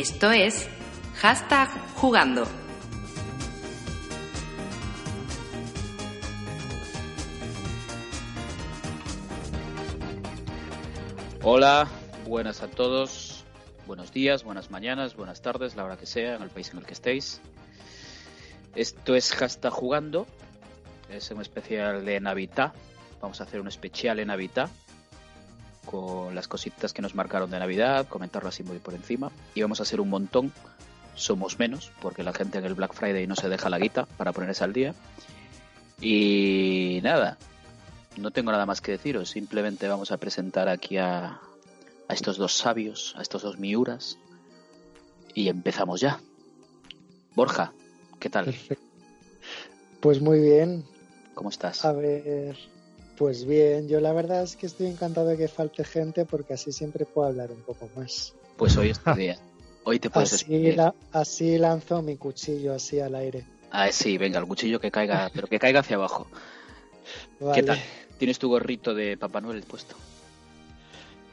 Esto es hashtag jugando. Hola, buenas a todos, buenos días, buenas mañanas, buenas tardes, la hora que sea, en el país en el que estéis. Esto es hashtag jugando, es un especial de Navidad, vamos a hacer un especial en Navidad con las cositas que nos marcaron de Navidad, comentarlo así muy por encima. Y vamos a hacer un montón, somos menos, porque la gente en el Black Friday no se deja la guita para ponerse al día. Y nada, no tengo nada más que deciros, simplemente vamos a presentar aquí a, a estos dos sabios, a estos dos miuras, y empezamos ya. Borja, ¿qué tal? Perfecto. Pues muy bien. ¿Cómo estás? A ver, pues bien, yo la verdad es que estoy encantado de que falte gente porque así siempre puedo hablar un poco más. Pues hoy es tu día. Hoy te puedes Así, la- así lanzo mi cuchillo así al aire. Ah, sí, venga, el cuchillo que caiga, pero que caiga hacia abajo. Vale. ¿Qué tal? ¿Tienes tu gorrito de Papá Noel puesto?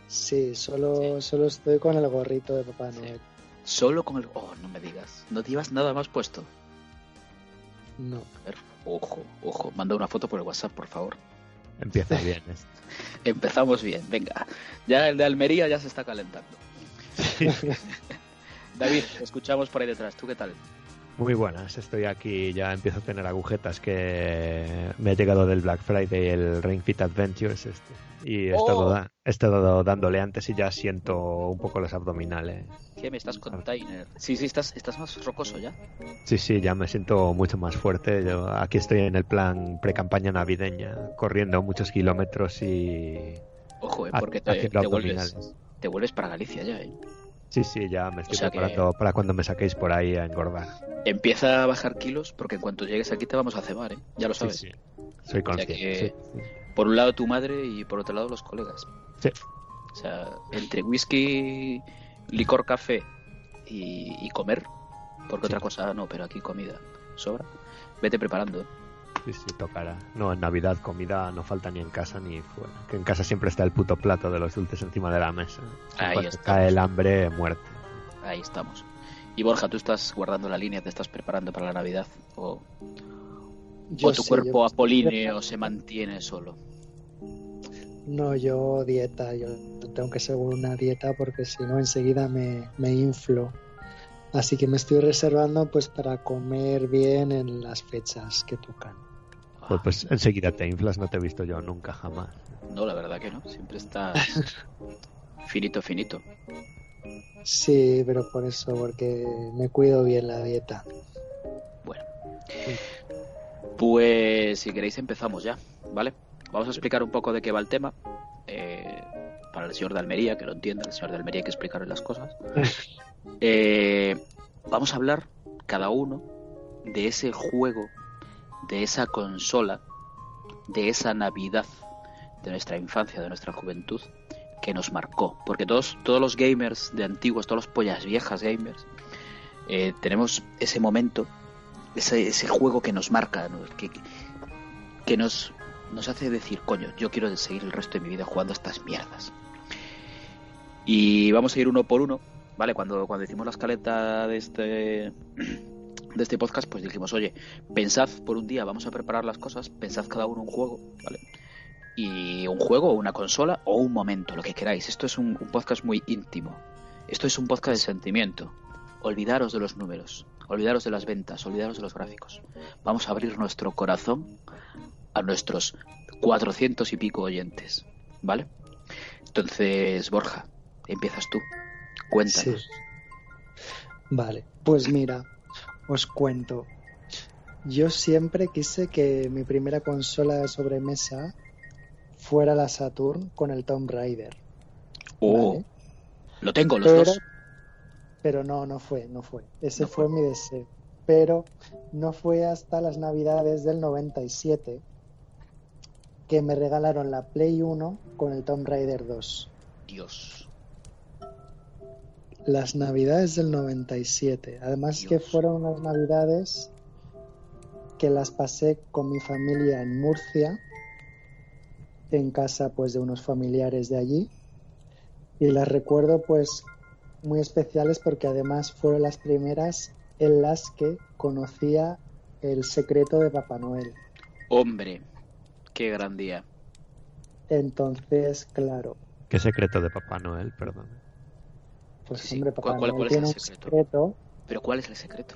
Sí, solo, solo estoy con el gorrito de Papá Noel. Solo con el... Oh, no me digas. ¿No llevas nada más puesto? No. A ver, ojo, ojo. Manda una foto por el WhatsApp, por favor. Empieza bien. esto. Empezamos bien, venga. Ya el de Almería ya se está calentando. David, escuchamos por ahí detrás. ¿Tú qué tal? Muy buenas, estoy aquí, ya empiezo a tener agujetas que me he llegado del Black Friday, el Ring Fit Adventures este. Y he, Oh. estado, da- he estado dándole antes y ya siento un poco los abdominales. ¿Qué me estás container? Sí, sí, estás, estás más rocoso ya. Sí, sí, ya me siento mucho más fuerte. Yo aquí estoy en el plan pre-campaña navideña, corriendo muchos kilómetros y Ojo, eh, porque te, te vuelves, te vuelves para Galicia ya, eh. Sí, sí, ya me estoy sea que- preparando para cuando me saquéis por ahí a engordar. Empieza a bajar kilos porque en cuanto llegues aquí te vamos a cebar, ¿eh? Ya lo Sí, sabes. sí, soy consciente. que- sí, sí. Por un lado tu madre y por otro lado los colegas. Sí. O sea, entre whisky, licor, café y, y comer, porque Sí. otra cosa no, pero aquí comida sobra. Vete preparando. ¿eh? Sí, sí, tocará. No, en Navidad comida no falta ni en casa ni fuera. Que en casa siempre está el puto plato de los dulces encima de la mesa. Ahí cae el hambre, muerte. Ahí estamos. Y Borja, tú estás guardando la línea, te estás preparando para la Navidad o, Yo o tu sí, cuerpo yo apolíneo se mantiene solo. No, yo dieta, yo tengo que seguir una dieta porque si no enseguida me, me inflo. Así que me estoy reservando pues para comer bien en las fechas que tocan. Pues, pues enseguida te inflas, no te he visto yo nunca jamás. No, la verdad que no. Siempre estás finito, finito. Sí, pero por eso, porque me cuido bien la dieta. Bueno. Pues si queréis empezamos ya, ¿vale? Vamos a explicar un poco de qué va el tema. eh, para el señor de Almería, que lo entienda, el señor de Almería hay que explicarle las cosas. Eh, vamos a hablar cada uno de ese juego, de esa consola, de esa Navidad de nuestra infancia, de nuestra juventud, que nos marcó. Porque todos, todos los gamers de antiguos, todos los pollas viejas gamers, eh, tenemos ese momento, ese, juego que nos marca, que, que nos, nos hace decir, coño, yo quiero seguir el resto de mi vida jugando a estas mierdas. Y vamos a ir uno por uno, ¿vale? Cuando, cuando hicimos la escaleta de este, de este podcast, pues dijimos, oye, pensad por un día, vamos a preparar las cosas, pensad cada uno un juego, ¿vale? Y un juego, o una consola, o un momento, lo que queráis. Esto es un, podcast muy íntimo. Esto es un podcast de sentimiento. olvidaros de los números, olvidaros de las ventas, olvidaros de los gráficos. Vamos a abrir nuestro corazón a nuestros cuatrocientos y pico oyentes, ¿vale? Entonces, Borja, empiezas tú. Cuéntanos. Vale, pues mira, os cuento. Yo siempre quise que mi primera consola de sobremesa fuera la Saturn con el Tomb Raider. Oh, ¿vale? lo tengo los Pero, dos. pero no, no fue, no fue. Ese No fue. fue. mi deseo. Pero no fue hasta las navidades del 97 que me regalaron la Play 1 con el Tomb Raider 2. Dios. Las navidades del 97. Además que fueron unas navidades que las pasé con mi familia en Murcia, en casa pues de unos familiares de allí. Y las recuerdo pues muy especiales porque además fueron las primeras en las que conocía el secreto de Papá Noel. Hombre, qué gran día. Entonces, claro, ¿Qué secreto de Papá Noel? Perdón. Pues Sí, hombre, ¿cuál- Papá cuál- Noel cuál es el un secreto? secreto Pero ¿cuál es el secreto?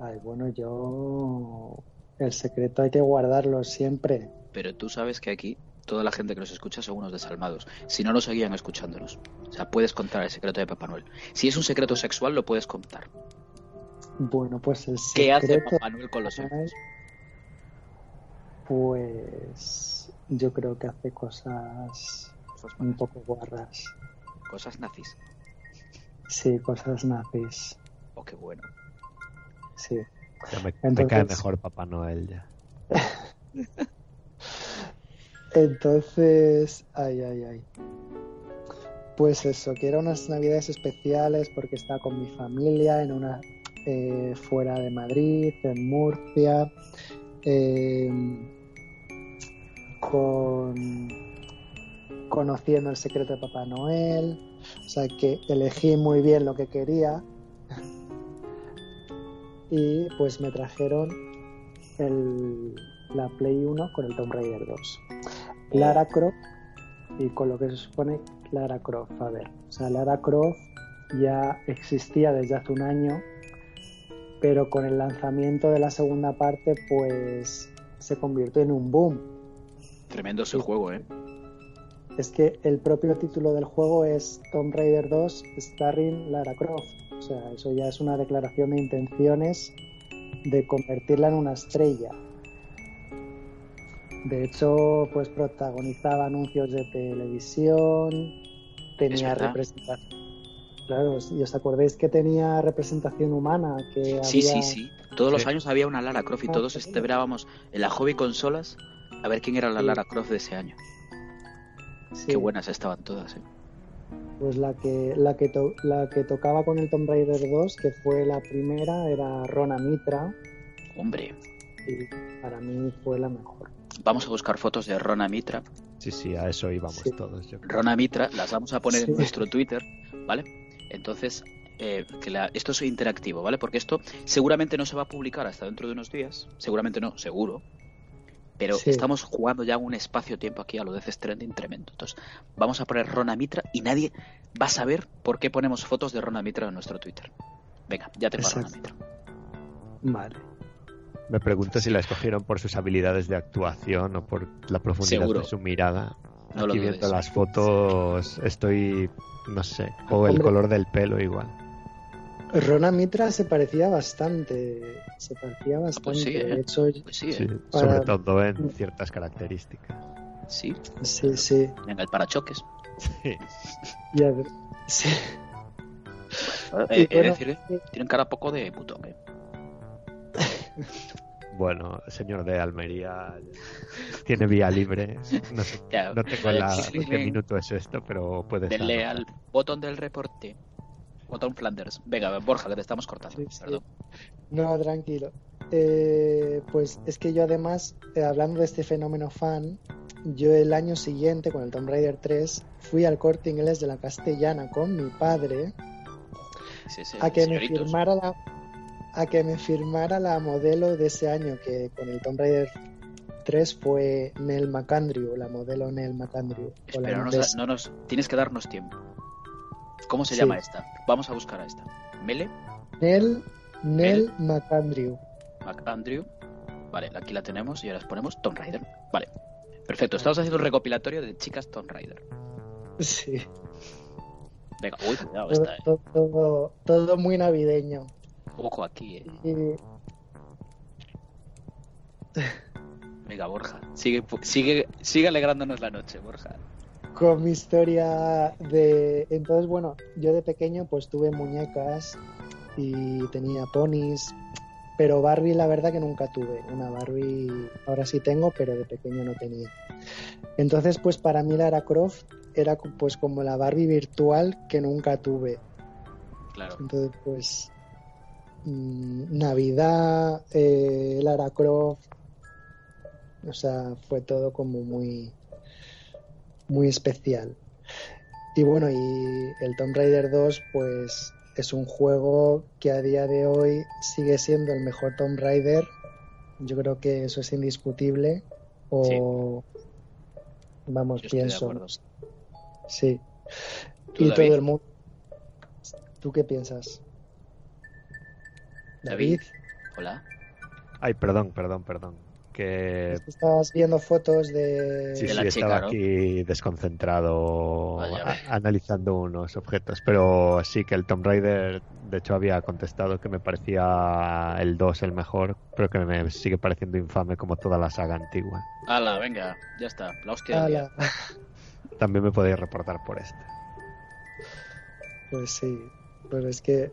Ay, bueno, yo. El secreto hay que guardarlo siempre. Pero tú sabes que aquí toda la gente que nos escucha son unos desalmados. Si no, no seguían escuchándonos. O sea, puedes contar el secreto de Papá Noel. Si es un secreto sexual, lo puedes contar. Bueno, pues el ¿Qué hace secreto. Papá Noel con los elfos? Pues. Yo creo que hace cosas un poco guarras. Cosas nazis. Sí, cosas nazis. Oh, qué bueno. Sí. Ya me, cae mejor Papá Noel ya. Entonces. Ay, ay, ay. Pues eso, que eran unas navidades especiales porque estaba con mi familia en una. eh, fuera de Madrid, en Murcia. eh, con conociendo el secreto de Papá Noel, o sea que elegí muy bien lo que quería y pues me trajeron el, la Play 1 con el Tomb Raider 2. Lara Croft y con lo que se supone Lara Croft, a ver, o sea, Lara Croft ya existía desde hace un año, pero con el lanzamiento de la segunda parte pues se convirtió en un boom. Tremendo ese juego, ¿eh? Es que el propio título del juego es Tomb Raider 2 starring Lara Croft. O sea, eso ya es una declaración de intenciones de convertirla en una estrella. De hecho, pues protagonizaba anuncios de televisión, tenía representación. Claro, y os acordáis que tenía representación humana, que Sí, había... sí, sí. Todos los años había una Lara Croft y Ah, todos sí. esperábamos en la hobby consolas a ver quién era la Sí. Lara Croft de ese año. Sí, Qué buenas estaban todas, ¿eh? Pues la que, la que, to- la que tocaba con el Tomb Raider 2, que fue la primera, era Rona Mitra, Hombre, y para mí fue la mejor. vamos a buscar fotos de Rona Mitra. Sí, sí, a eso íbamos Sí. todos. Yo. Rona Mitra, las vamos a poner Sí. en nuestro Twitter, ¿vale? Entonces, eh, que la- esto es interactivo, ¿vale? Porque esto seguramente no se va a publicar hasta dentro de unos días, seguramente no, seguro. Pero Sí. estamos jugando ya un espacio-tiempo aquí a lo de Death Stranding tremendo. Entonces, vamos a poner Rona Mitra y nadie va a saber por qué ponemos fotos de Rona Mitra en nuestro Twitter. Venga, ya tengo a Rona Exacto. Mitra. Vale. Me pregunto si la escogieron por sus habilidades de actuación o por la profundidad Seguro. de su mirada. No lo Aquí viendo las fotos estoy, no sé, o el Hombre. color del pelo igual. Rona Mitra se parecía bastante. Se parecía bastante. pues sí, ¿eh? De hecho, Pues sí, Sí, ¿eh? sobre todo en ciertas características. Sí, sí, sí. en el parachoques. Sí. Y a ver, sí. Eh, bueno, decir que tienen cara poco de putón, ¿eh? Bueno, señor de Almería tiene vía libre. No, sé- Ya, no tengo la, sí, qué minuto es esto, pero puede ser. Denle al botón del reporte. Botón Flanders. Venga, Borja, que te estamos cortando. Sí. No, tranquilo. Eh, pues es que yo además, eh, hablando de este fenómeno fan, yo el año siguiente con el Tomb Raider 3 fui al corte inglés de la castellana con mi padre Sí, a que me firmara la a que me firmara la modelo de ese año que con el Tomb Raider 3 fue Nell McAndrew, la modelo Nell McAndrew. Espera, no nos, holandesa. no nos- tienes que darnos tiempo. ¿Cómo se Sí. llama esta? Vamos a buscar a esta. Mele, Nell, Nell Nell. McAndrew. McAndrew. Vale, aquí la tenemos y ahora ponemos Tomb Raider. Vale. Perfecto, estamos haciendo un recopilatorio de chicas Tomb Raider. Sí, Venga, uy, cuidado, todo, está, eh. todo, todo- todo muy navideño. Ojo aquí, eh. Y Venga, Borja. Sigue, sigue, sigue alegrándonos la noche, Borja. Con mi historia de... Entonces, bueno, yo de pequeño pues tuve muñecas y tenía ponis, pero Barbie la verdad que nunca tuve. Una Barbie ahora sí tengo, pero de pequeño no tenía. Entonces, pues para mí Lara Croft era pues como la Barbie virtual que nunca tuve. Claro. Entonces, pues mm, Navidad, eh, Lara Croft, o sea, fue todo como muy, muy especial. Y bueno, y el Tomb Raider 2, pues es un juego que a día de hoy sigue siendo el mejor Tomb Raider. Yo creo que eso es indiscutible. O vamos, Yo estoy de pienso. Sí. ¿Tú, Y David? todo el mundo. ¿Tú qué piensas? David. Hola. Ay, perdón, perdón, perdón. Que viendo fotos de. sí, de sí, la chica, estaba ¿no? aquí desconcentrado Vaya, a- vaya. analizando unos objetos, pero sí que el Tomb Raider, de hecho, había contestado que me parecía el 2 el mejor, pero que me sigue pareciendo infame como toda la saga antigua. Hala, venga, ya está. La hostia. Ala. También me podéis reportar por este. Pues sí. Pero es que.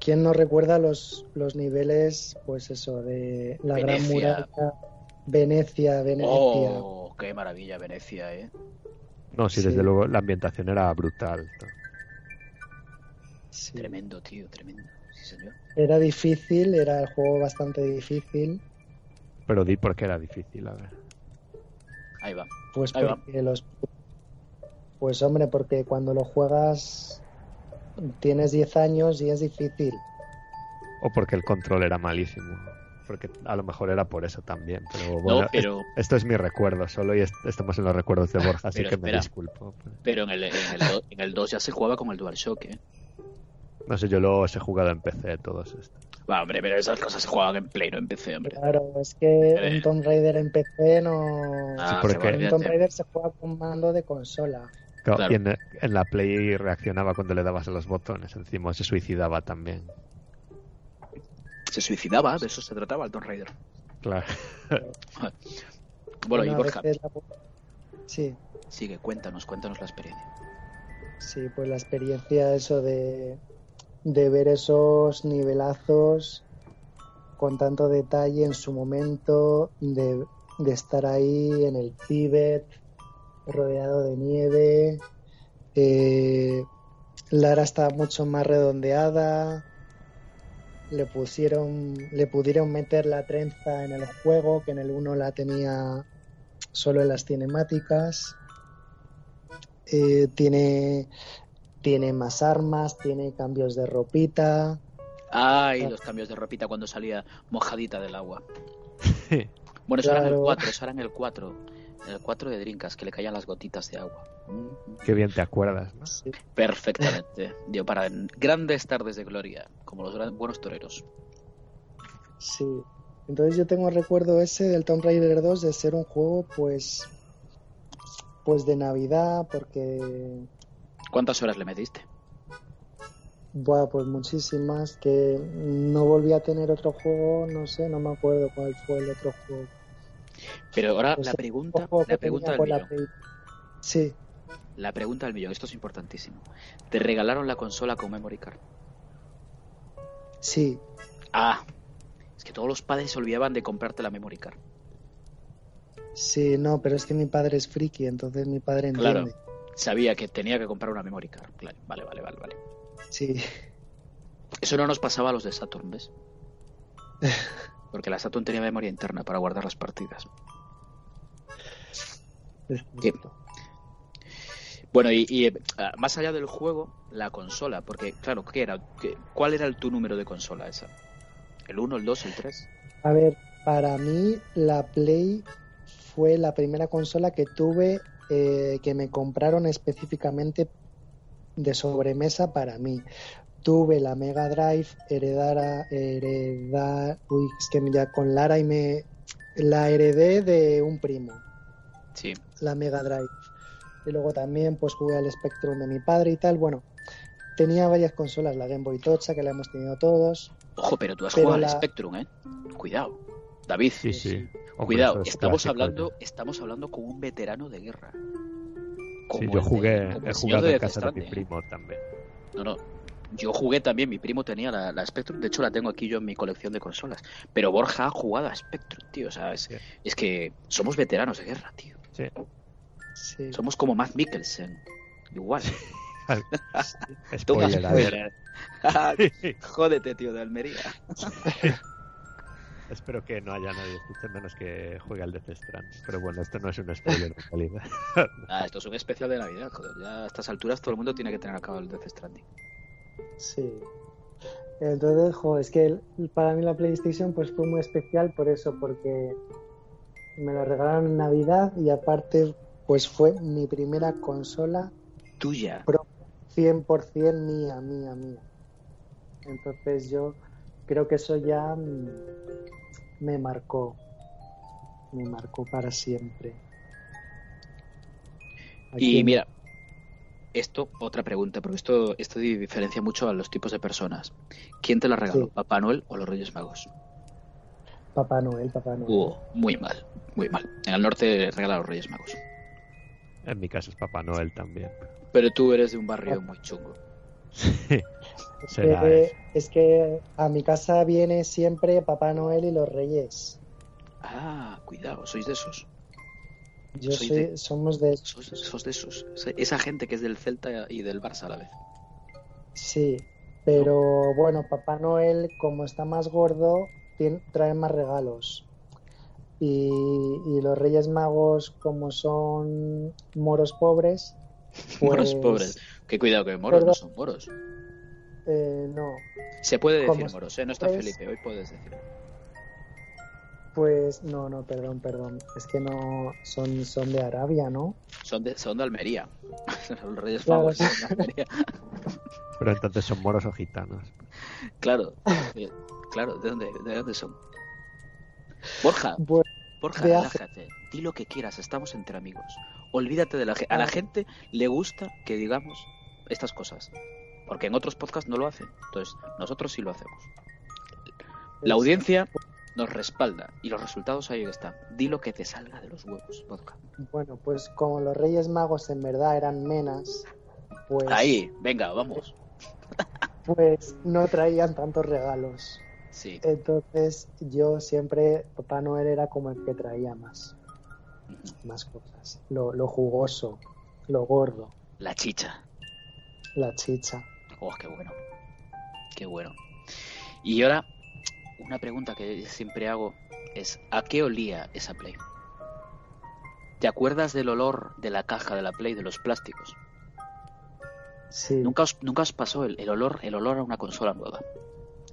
¿Quién no recuerda los, los niveles, pues eso, de la Gran. Muralla, Venecia, Venecia? Oh, qué maravilla Venecia, eh. No, sí, Sí. desde luego la ambientación era brutal. Sí. Tremendo, tío, tremendo. Sí, señor. Era difícil, era el juego bastante difícil. Pero di por qué era difícil, a ver. Ahí va. Pues Ahí va. porque los. Pues hombre, porque cuando lo juegas tienes 10 años y es difícil. O porque el control era malísimo. Porque a lo mejor era por eso también. Pero bueno, no, pero, es- esto es mi recuerdo solo y est- estamos en los recuerdos de Borja, así Pero que me disculpo. pero en el, en, el en el 2 ya se jugaba con el DualShock, eh. No sé, yo los he jugado en PC todos estos. Va, hombre, pero esas cosas se jugaban en Play, no en PC, hombre. Claro, es que un Tomb Raider en PC no. Ah, porque- se va, un. Tomb Raider se juega con mando de consola. Claro, Claro. Y en, en la Play reaccionaba cuando le dabas a los botones, encima se suicidaba también. Se suicidaba, de eso se trataba el Tomb Raider. Claro. Bueno, y Borja, la- Sí, sigue, cuéntanos, cuéntanos la experiencia. sí, pues la experiencia, eso de, de ver esos nivelazos con tanto detalle en su momento, de, de estar ahí en el Tíbet, rodeado de nieve. eh, Lara está mucho más redondeada. Le pusieron, le pudieron meter la trenza en el juego, que en el 1 la tenía solo en las cinemáticas. Eh, tiene, tiene más armas, tiene cambios de ropita. Ay, Ah. los cambios de ropita cuando salía mojadita del agua. Bueno, eso era en el Claro. 4, eso era en el 4. El 4 de Drinkas, que le caían las gotitas de agua. Mm, Qué bien te acuerdas, ¿no? Sí, Perfectamente. Dio para grandes tardes de gloria, como los gran- buenos toreros. sí. Entonces yo tengo recuerdo ese del Tomb Raider 2 de ser un juego pues pues de Navidad porque ¿Cuántas horas le metiste? Buah, pues muchísimas que no volví a tener otro juego, no sé, no me acuerdo cuál fue el otro juego. Pero ahora Pues la pregunta, la pregunta del la millón. Sí, La pregunta del millón, esto es importantísimo. ¿Te regalaron la consola con memory card? sí, Ah, es que todos los padres se olvidaban de comprarte la memory card. sí, no, pero es que mi padre es friki, entonces mi padre Claro. entiende. Sabía que tenía que comprar una memory card. Claro, vale, vale, vale, vale. Sí, Eso no nos pasaba a los de Saturn, ¿ves? Porque la Saturn tenía memoria interna para guardar las partidas. justo. Bueno, y, y, eh, más allá del juego, la consola, porque claro, ¿qué era? ¿Qué- ¿Cuál era el, tu número de consola esa? ¿El 1, el 2, el 3? A ver, para mí la Play fue la primera consola que tuve eh, que me compraron específicamente de sobremesa para mí. Tuve la Mega Drive heredara, heredar, uy, es que ya con Lara y me la heredé de un primo, Sí. la Mega Drive. Y luego también pues jugué al Spectrum de mi padre y tal. Bueno, tenía varias consolas, la Game Boy Tocha que la hemos tenido todos. Ojo, pero tú has Pero jugado la- al Spectrum, ¿eh? Cuidado. David, Sí, sí. Hombre, cuidado. es Estamos clásico, hablando, estamos hablando con un veterano de guerra. Sí, Como yo el de- jugué, como he jugado de en casa de mi Stranding. primo también. No, no. Yo jugué también, mi primo tenía la, la Spectrum, de hecho la tengo aquí yo en mi colección de consolas. Pero Borja ha jugado a Spectrum, tío. O sea, es, Sí. es que somos veteranos de guerra, tío. Sí. Sí. Somos como Matt Mikkelsen. Igual. Spoiler, spoiler. Jódete, tío, de Almería. Espero que no haya nadie escuchando menos que juegue al Death Stranding. Pero bueno, esto no es un spoiler en realidad. Ah, esto es un especial de Navidad, joder. Ya a estas alturas todo el mundo tiene que tener acabado el Death Stranding. Sí. Entonces, jo, es que para mí la PlayStation pues fue muy especial por eso, porque me la regalaron en Navidad y aparte pues fue mi primera consola Tuya. 100% mía, mía, mía. Entonces yo creo que eso ya mm, me marcó, me marcó para siempre. Y mira, esto, otra pregunta, porque esto, esto diferencia mucho a los tipos de personas. ¿Quién te la regaló? Sí. ¿Papá Noel o los Reyes Magos? Papá Noel, Papá Noel. Uh, muy mal, muy mal. En el norte regala a los Reyes Magos. En mi caso es Papá Noel también. Pero tú eres de un barrio muy chungo. Sí. Es Será que, eso. es que a mi casa viene siempre Papá Noel y los Reyes. Ah, cuidado, sois de esos. Yo Soy soy, de- somos de Sos, sos de esos. Esa gente que es del Celta y del Barça a la vez. sí, pero bueno, Papá Noel como está más gordo trae más regalos y, y los Reyes Magos como son moros pobres, Moros pues, pobres. Que cuidado, que moros no son moros. eh, no, Se puede decir moros, ¿eh? No está Pues- Felipe, hoy puedes decir. Pues no, no, perdón, perdón, es que no son son de Arabia, ¿no? Son de, son de Almería. Los Reyes Claro. Son de Almería. Pero entonces son moros o gitanos. Claro, eh, claro, ¿de dónde, de dónde son? Borja, Bueno, Borja, relájate. Di lo que quieras, estamos entre amigos. Olvídate de la gente. A la Ah. gente le gusta que digamos estas cosas. Porque en otros podcasts no lo hacen. Entonces, nosotros sí lo hacemos. La es- audiencia nos respalda y los resultados ahí están. Di lo que te salga de los huevos, Borja. Bueno, pues como los Reyes Magos en verdad eran menas, pues, Ahí, venga, vamos. pues no traían tantos regalos. Sí. Entonces yo siempre, Papá Noel era como el que traía más, más cosas. Lo, lo jugoso, lo gordo, La chicha. la chicha. Oh, qué bueno. Qué bueno. Y ahora, una pregunta que siempre hago es, ¿a qué olía esa Play? ¿Te acuerdas del olor de la caja de la Play, de los plásticos? Sí, Nunca os, nunca os pasó el, el olor, el olor a una consola nueva.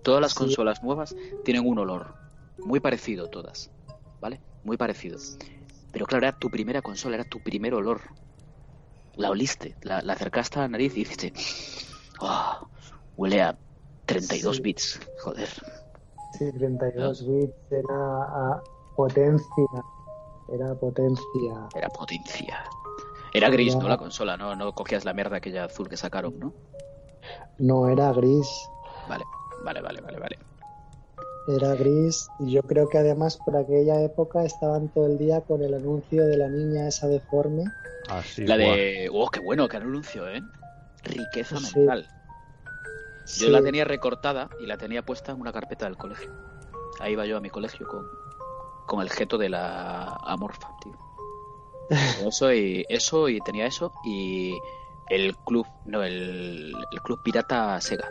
Todas las Sí. consolas nuevas tienen un olor muy parecido todas, ¿vale? Muy parecido. Pero claro, era tu primera consola, era tu primer olor. La oliste, la, la acercaste a la nariz y dijiste, "Oh, huele a 32 Sí. bits, joder. Sí, 32 bits era a potencia, era potencia. Era potencia. Era gris. ¿no? La consola, ¿no? No cogías la mierda aquella azul que sacaron, ¿no? No era gris, Vale, vale, vale, vale, vale. era gris y yo creo que además por aquella época estaban todo el día con el anuncio de la niña esa deforme. Así, La guau. de... Oh, qué bueno, qué anuncio, ¿eh? Riqueza Sí. mental. Yo la tenía recortada y la tenía puesta en una carpeta del colegio. Ahí iba yo a mi colegio con, con el jeto de la amorfa, tío. Eso y, eso y tenía eso y el club, no, el, el club pirata Sega,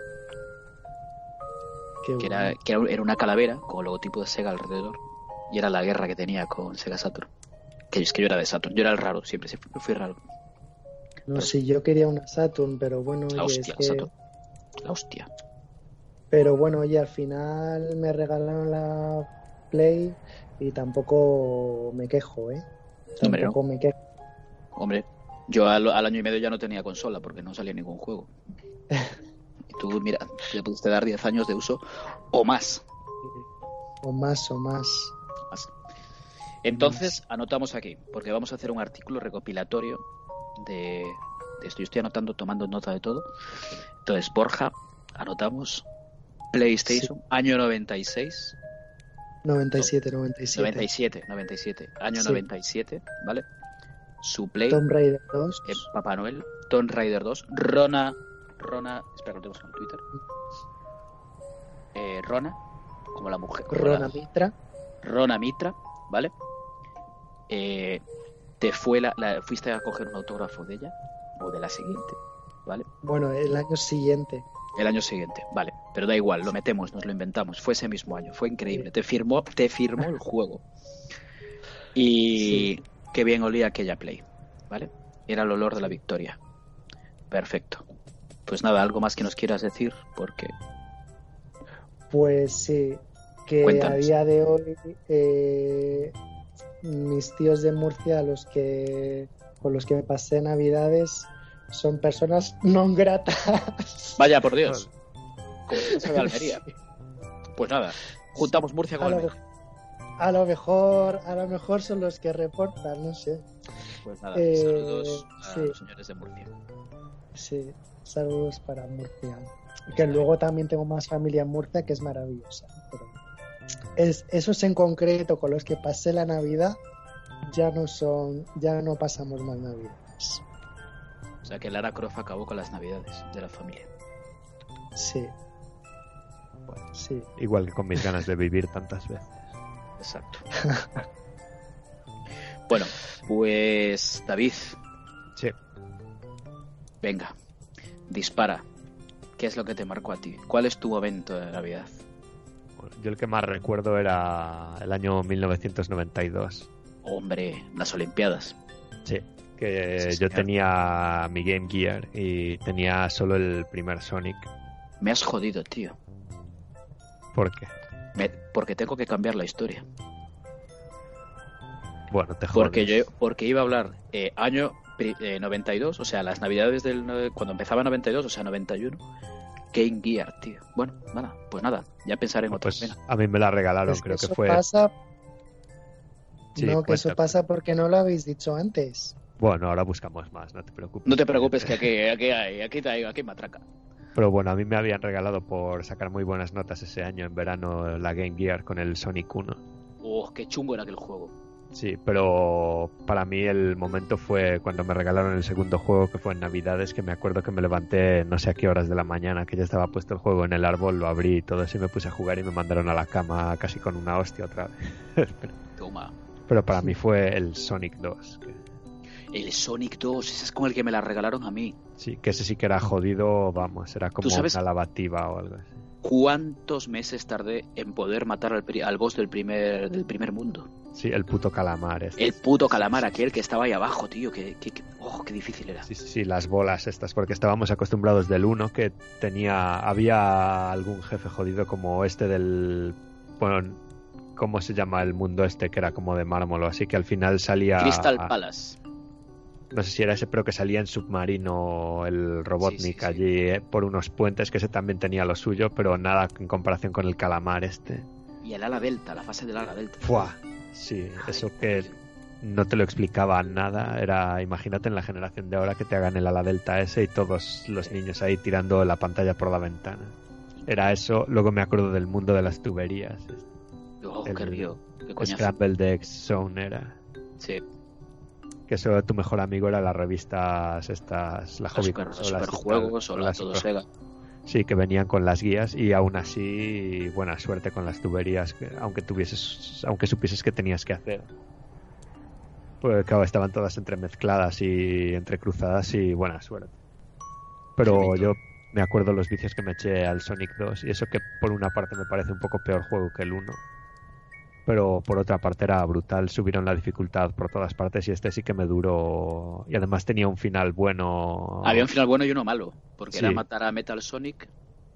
qué que, era, que era, era una calavera con el logotipo de Sega alrededor y era la guerra que tenía con Sega Saturn. Que es que yo era de Saturn, yo era el raro, siempre, siempre fui raro. No, sí, yo quería una Saturn, pero bueno, La oye, hostia, es que... Saturn. La hostia. Pero bueno, oye, al final me regalaron la Play y tampoco me quejo, ¿eh? Hombre, Tampoco me quejo. Hombre, yo al, al año y medio ya no tenía consola porque no salía ningún juego. Y tú, mira, le pudiste dar 10 años de uso o más. O más, o más. más. Entonces, anotamos aquí, porque vamos a hacer un artículo recopilatorio de, de esto. Yo estoy anotando, tomando nota de todo. Entonces, Borja, anotamos PlayStation, año 96. 97, 97. 97, 97. Año Sí. 97, ¿vale? Su Play, Tomb Raider 2. eh, Papá Noel, Tomb Raider 2, Rona, Rona, espera que lo tenemos en Twitter. Eh, Rona, como la mujer. como Rona la- Mitra. Rona Mitra, ¿vale? Eh, te fue la, la- fuiste a coger un autógrafo de ella o de la siguiente, ¿vale? Bueno, el año siguiente. El año siguiente, vale, pero da igual, lo metemos, nos lo inventamos. Fue ese mismo año, fue increíble. Te firmó, te firmó el juego. Y qué bien olía aquella play, ¿vale? Era el olor de la victoria. Perfecto. Pues nada, algo más que nos quieras decir, porque Pues sí, que Cuéntanos. a día de hoy eh, mis tíos de Murcia, los que con los que me pasé navidades, son personas no gratas. vaya por Dios, como de Almería. Pues nada, juntamos Murcia con A lo, Almería. a lo mejor, a lo mejor son los que reportan, no sé. Pues nada, Eh, saludos a sí. los señores de Murcia. Sí, saludos para Murcia. Que luego también tengo más familia en Murcia que es maravillosa. Pero es, esos en concreto con los que pasé la Navidad ya no son, ya no pasamos más Navidades. O sea que Lara Croft acabó con las navidades de la familia. Sí, Bueno, sí. Igual que con mis ganas de vivir tantas veces. exacto. bueno, pues David, Sí. venga, dispara. ¿Qué es lo que te marcó a ti? ¿Cuál es tu momento de Navidad? Yo el que más recuerdo era el año 1992. Hombre, las Olimpiadas. Sí. Que Sí, yo tenía mi Game Gear y tenía solo el primer Sonic. Me has jodido, tío. ¿Por qué? Me- porque tengo que cambiar la historia. Bueno, te jodes. Porque yo porque iba a hablar eh, año eh, 92, o sea, las navidades del cuando empezaba 92, o sea, 91. Game Gear, tío. Bueno, nada, pues nada, ya pensaré en otra. Pues a mí me la regalaron, Es que creo que eso fue. pasa, Sí, no, que eso pasa porque no lo habéis dicho antes. Bueno, ahora buscamos más, no te preocupes. No te preocupes que aquí, aquí hay, aquí hay, aquí matraca. Pero bueno, a mí me habían regalado por sacar muy buenas notas ese año en verano la Game Gear con el Sonic 1. Oh, qué chungo era aquel juego. Sí, pero para mí el momento fue cuando me regalaron el segundo juego, que fue en Navidades, que me acuerdo que me levanté no sé a qué horas de la mañana, que ya estaba puesto el juego en el árbol, lo abrí y todo eso y me puse a jugar y me mandaron a la cama casi con una hostia otra vez. pero, Toma. pero para mí fue el Sonic 2. Que, El Sonic 2, ese es con el que me la regalaron a mí. sí, que ese sí que era jodido, vamos, era como una lavativa o algo así. ¿Cuántos meses tardé en poder matar al, al boss del primer, del primer mundo? Sí, el puto calamar. Este. El puto calamar aquel que estaba ahí abajo, tío. Que, que- que- oh, qué difícil era. Sí, sí, sí, las bolas estas, porque estábamos acostumbrados del 1 que tenía, había algún jefe jodido como este del, bueno, ¿cómo se llama el mundo este que era como de mármol así que al final salía, Crystal Palace. No sé si era ese, pero que salía en submarino el Robotnik Sí, sí, sí. allí eh, por unos puentes que ese también tenía lo suyo, pero nada en comparación con el calamar este. Y el ala delta, la fase del ala delta. ¡Fua! Sí, eso que no te lo explicaba nada. Era, imagínate en la generación de ahora que te hagan el ala delta ese y todos los niños ahí tirando la pantalla por la ventana. Era eso. Luego me acuerdo del mundo de las tuberías. Oh, el qué río. Qué coñazo. Scramble Egg Zone era. Sí, Que eso tu mejor amigo era las revistas estas, la hobby super, y superjuegos tal, o la las todo super- Sega. Sí, que venían con las guías y aún así buena suerte con las tuberías, que, aunque tuvieses, aunque supieses que tenías que hacer. Pues claro, estaban todas entremezcladas y entrecruzadas y buena suerte. Pero yo me acuerdo los vicios que me eché al Sonic 2 y eso que por una parte me parece un poco peor juego que el 1. Pero por otra parte era brutal, subieron la dificultad por todas partes y este sí que me duró. Y además tenía un final bueno. Había un final bueno y uno malo. Porque Sí. era matar a Metal Sonic.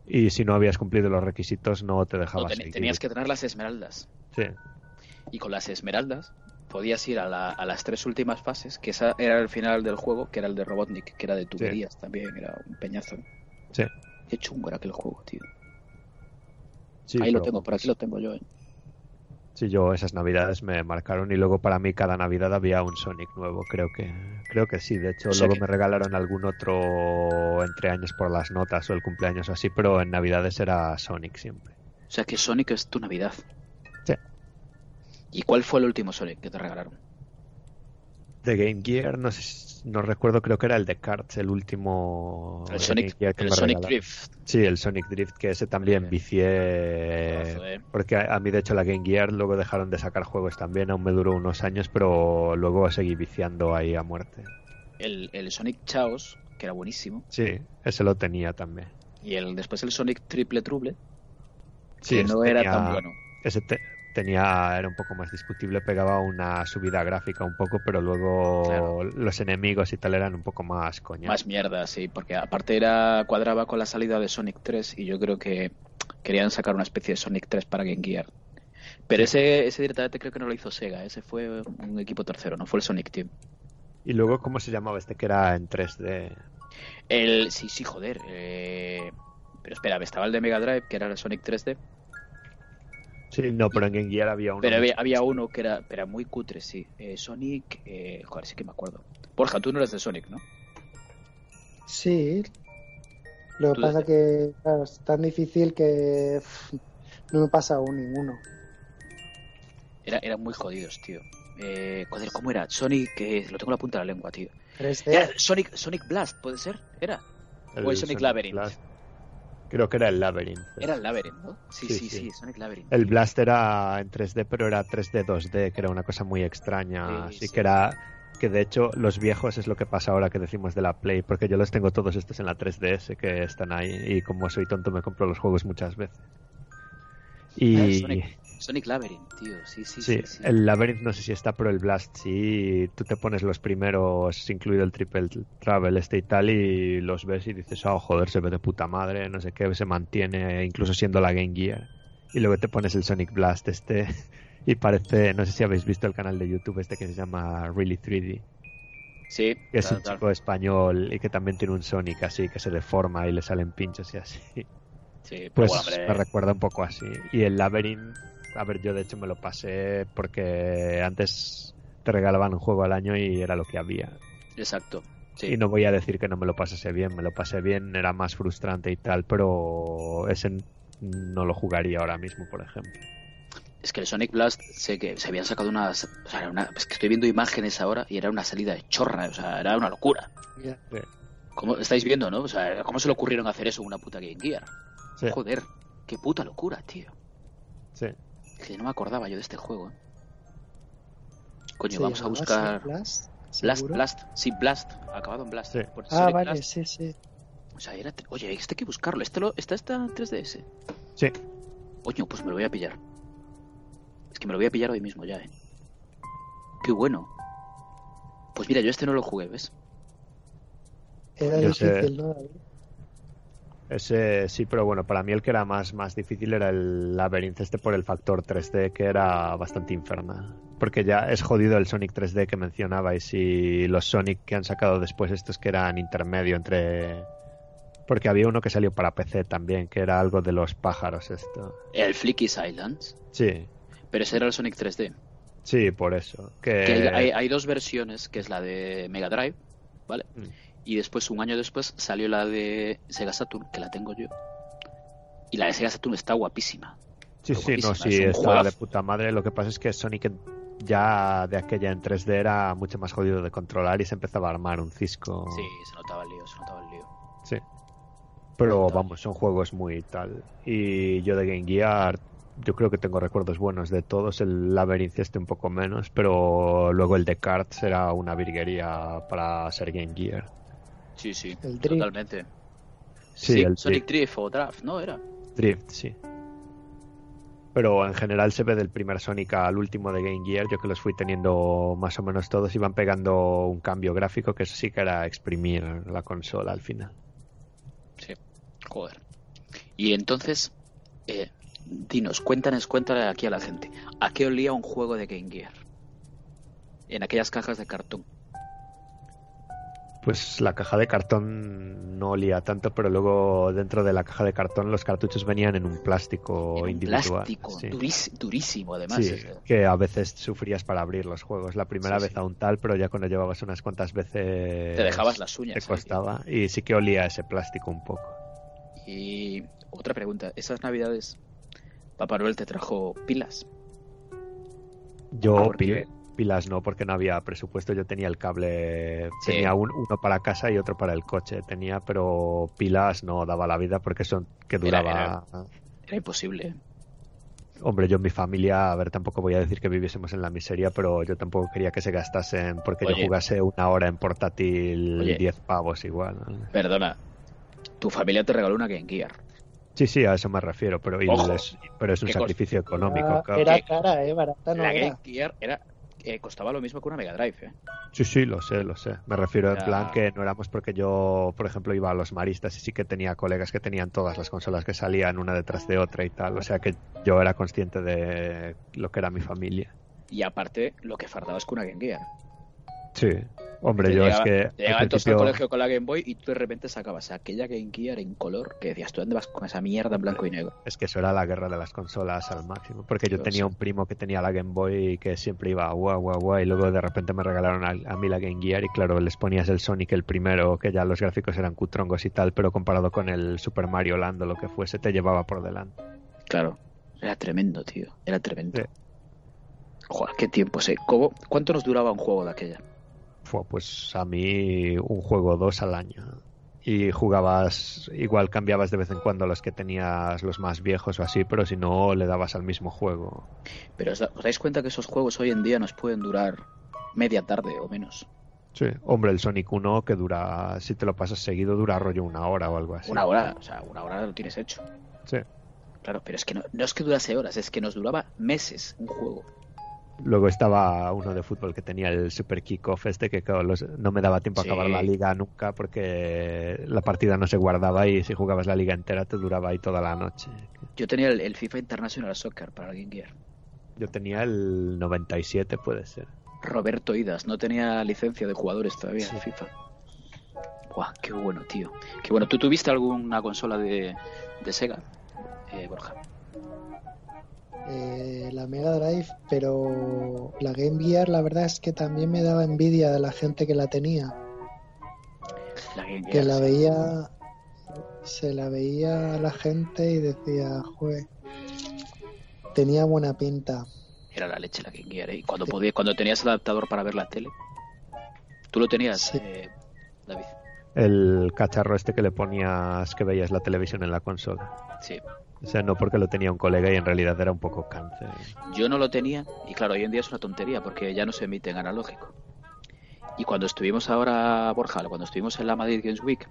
Y si no habías cumplido los requisitos, no te no, dejabas ten- seguir. tenías que tener las esmeraldas. Sí, Y con las esmeraldas podías ir a, la- a las tres últimas fases, que esa era el final del juego, que era el de Robotnik, que era de tuberías también, era un peñazo. sí. Qué chungo era aquel juego, tío. Sí, Ahí lo tengo, por aquí lo tengo yo. ¿eh? Sí, yo esas navidades me marcaron y luego para mí cada navidad había un Sonic nuevo, creo que creo que sí, de hecho O sea luego que- me regalaron algún otro entre años por las notas o el cumpleaños o así, pero en navidades era Sonic siempre. O sea que Sonic es tu Navidad. Sí. ¿Y cuál fue el último Sonic que te regalaron? De Game Gear, no sé, no recuerdo, creo que era el de Cards, el último El Sonic, el Sonic regalaron. Drift. Sí, el Sonic Drift, que ese también Bien. vicié. ¿eh? Porque a, a mí, de hecho, la Game Gear luego dejaron de sacar juegos también. Aún me duró unos años, pero luego seguí viciando ahí a muerte. El, el Sonic Chaos, que era buenísimo. Sí, ese lo tenía también. Y el después el Sonic Triple Trouble, Sí, que no era tenía- tan bueno. Ese te- tenía, era un poco más discutible, pegaba una subida gráfica un poco, pero luego Claro. los enemigos y tal eran un poco más coña. Más mierda, sí, porque aparte era cuadraba con la salida de Sonic 3 y yo creo que querían sacar una especie de Sonic 3 para Game Gear. Pero ese, ese directamente creo que no lo hizo Sega, ese fue un equipo tercero, no fue el Sonic Team. Y luego, ¿cómo se llamaba este que era en 3D? El, sí, sí, joder. eh, Pero espera, estaba el de Mega Drive, que era el Sonic 3D, Sí, no, pero en Game Gear había uno. pero había, uno que era, era muy cutre, sí. Eh, Sonic, eh, joder, sí que me acuerdo. Borja, tú no eres de Sonic, ¿no? Sí. Lo que pasa desde- que claro, es tan difícil que pff, no me pasa aún ninguno. Era, eran muy jodidos, tío. Eh, joder, ¿cómo era? Sonic, eh, lo tengo en la punta de la lengua, tío. 3D. Era Sonic, Sonic Blast, ¿puede ser? ¿Era? o el Sonic Labyrinth. Blast. Creo que era el Labyrinth. Era el Labyrinth, ¿no? Sí, Sí, sí. Sonic Labyrinth. El Blast era en 3D, pero era 3D 2D, que era una cosa muy extraña. Sí, así sí. que era. Que de hecho, los viejos es lo que pasa ahora que decimos de la Play, porque yo los tengo todos estos en la 3DS que están ahí, y como soy tonto, me compro los juegos muchas veces. Y. Sonic, Labyrinth, tío. Sí, sí, Sí, sí. sí. el Labyrinth no sé si está, pero el Blast sí. Tú te pones los primeros, incluido el Triple Travel este y tal, y los ves y dices, oh, joder, se ve de puta madre, no sé qué, se mantiene, incluso siendo la Game Gear. Y luego te pones el Sonic Blast este, y parece, no sé si habéis visto el canal de YouTube este que se llama Really 3D, Sí, que es tal, un tal. chico español y que también tiene un Sonic así, que se deforma y le salen pinchos y así. Sí, Pues bueno, me recuerda un poco así. Y el Labyrinth, a ver, yo de hecho me lo pasé porque antes te regalaban un juego al año y era lo que había. Exacto. Sí. Y no voy a decir que no me lo pasase bien, me lo pasé bien, era más frustrante y tal, pero ese no lo jugaría ahora mismo, por ejemplo. Es que el Sonic Blast sé que se habían sacado unas. O sea, era una, es que estoy viendo imágenes ahora y era una salida de chorra, o sea, era una locura. Ya. ¿Cómo estáis viendo, no? O sea, ¿cómo se le ocurrieron hacer eso en una puta Game Gear? Sí, Joder, qué puta locura, tío. sí. Es que no me acordaba yo de este juego. ¿eh? Coño, ¿Se vamos a buscar. Blast? Blast. Blast, sí, Blast, acabado en Blast. Sí. Por Ah, vale, Blast. sí, sí. O sea, era. Oye, este hay que buscarlo. Este lo... ¿Está esta en 3DS? Sí, Coño, pues me lo voy a pillar. Es que me lo voy a pillar hoy mismo ya, eh. Qué bueno. Pues mira, yo este no lo jugué, ¿ves? Era Yo sé. difícil, ¿no? Ese sí, pero bueno, para mí el que era más, más difícil era el Labyrinth este por el factor 3D, que era bastante infernal. Porque ya es jodido el Sonic 3D que mencionabais y los Sonic que han sacado después estos que eran intermedio entre... Porque había uno que salió para PC también, que era algo de los pájaros esto. El Flicky's Islands. Sí, Pero ese era el Sonic 3D. sí, por eso. Que, Que hay, hay- hay dos versiones, que es la de Mega Drive, ¿vale? Mm. Y después, un año después, salió la de Sega Saturn, que la tengo yo. Y la de Sega Saturn está guapísima. Sí, sí, no, sí, es juegazo. de puta madre. Lo que pasa es que Sonic ya de aquella en 3D era mucho más jodido de controlar y se empezaba a armar un cisco. Sí, se notaba el lío, se notaba el lío. Sí. Pero vamos, son juegos muy tal. Y yo de Game Gear, yo creo que tengo recuerdos buenos de todos. El Labyrinth este un poco menos, pero luego el de Cards era una virguería para ser Game Gear. Sí, sí, El Drift. totalmente. Sí, Sí, el Sonic Drift o Draft, ¿no? Era. Drift, sí. Pero en general se ve del primer Sonic al último de Game Gear, yo que los fui teniendo más o menos todos, iban pegando un cambio gráfico que eso sí que era exprimir la consola al final. Sí, joder. Y entonces, eh, dinos, cuéntanos, cuéntale aquí a la gente, ¿a qué olía un juego de Game Gear? En aquellas cajas de cartón. Pues la caja de cartón no olía tanto, pero luego dentro de la caja de cartón los cartuchos venían en un plástico En un individual. plástico, sí. durísimo además. Sí, que a veces sufrías para abrir los juegos. La primera Sí, vez sí. aún tal, pero ya cuando llevabas unas cuantas veces Te dejabas las uñas. te ahí, costaba. Y sí que olía ese plástico un poco. Y otra pregunta, ¿esas navidades Papá Noel te trajo pilas? Yo pil- pilas no, porque no había presupuesto. Yo tenía el cable, Sí. tenía un- uno para casa y otro para el coche. Tenía, pero pilas no daba la vida porque son que Era- duraba. Era imposible. Hombre, yo en mi familia, a ver, tampoco voy a decir que viviésemos en la miseria, pero yo tampoco quería que se gastasen porque Oye. yo jugase una hora en portátil Oye. 10 pavos igual. Perdona, tu familia te regaló una Game Gear. Sí, sí, a eso me refiero, pero, Ojo. es, pero es un sacrificio económico. Era, claro. era cara, ¿eh? Barata no la era. Game Gear era, eh, costaba lo mismo que una Mega Drive. ¿eh? Sí, sí, lo sé, lo sé. Me refiero en plan que no éramos porque yo, por ejemplo, iba a los maristas y sí que tenía colegas que tenían todas las consolas que salían una detrás de otra y tal. O sea que yo era consciente de lo que era mi familia. Y aparte, lo que fardabas con una Game Gear. Sí. Hombre, Te yo llegaba- es que... Te todos al principio- colegio con la Game Boy y tú de repente sacabas aquella Game Gear en color que decías, ¿tú dónde vas con esa mierda en blanco y negro? Es que eso era la guerra de las consolas al máximo. Porque yo Yo tenía sé. un primo que tenía la Game Boy y que siempre iba guau, guau, guau. Y luego de repente me regalaron a, a mí la Game Gear. Y claro, les ponías el Sonic el primero, que ya los gráficos eran cutrongos y tal. Pero comparado con el Super Mario Land o lo que fuese, te llevaba por delante. Claro, era tremendo, tío. Era tremendo. Sí. Joder, qué tiempo, sé. ¿Cómo, ¿Cuánto nos duraba un juego de aquella? Fue pues a mí un juego dos al año. Y jugabas, igual cambiabas de vez en cuando los que tenías los más viejos o así, pero si no le dabas al mismo juego. Pero ¿os, da- os dais cuenta que esos juegos hoy en día nos pueden durar media tarde o menos? Sí, hombre, el Sonic 1 que dura, si te lo pasas seguido, dura rollo una hora o algo así. Una hora, o sea, una hora lo tienes hecho. Sí. Claro, pero es que no, no es que durase horas, es que nos duraba meses un juego. Luego estaba uno de fútbol que tenía el Super Kickoff este que los- no me daba tiempo a Sí. acabar la liga nunca porque la partida no se guardaba y si jugabas la liga entera te duraba ahí toda la noche. Yo tenía el, el FIFA International Soccer para Game Gear. Yo tenía el 97 puede ser. Roberto Idas, no tenía licencia de jugadores todavía Sí. en FIFA. Guau, qué bueno, tío. Qué bueno. ¿Tú tuviste alguna consola de, de Sega, eh, Borja? Eh, la Mega Drive, pero la Game Gear la verdad es que también me daba envidia de la gente que la tenía, La Game que Gear, la sí. veía, se la veía a la gente y decía, jue, tenía buena pinta. Era la leche la Game Gear, ¿eh? Y cuando, podía, cuando tenías el adaptador para ver la tele. ¿Tú lo tenías, Sí. eh, David? El cacharro este que le ponías que veías la televisión en la consola. Sí. O sea, no porque lo tenía un colega y en realidad era un poco cáncer. Yo no lo tenía y claro, hoy en día es una tontería porque ya no se emite en analógico. Y cuando estuvimos ahora, Borja, cuando estuvimos en la Madrid Games Week,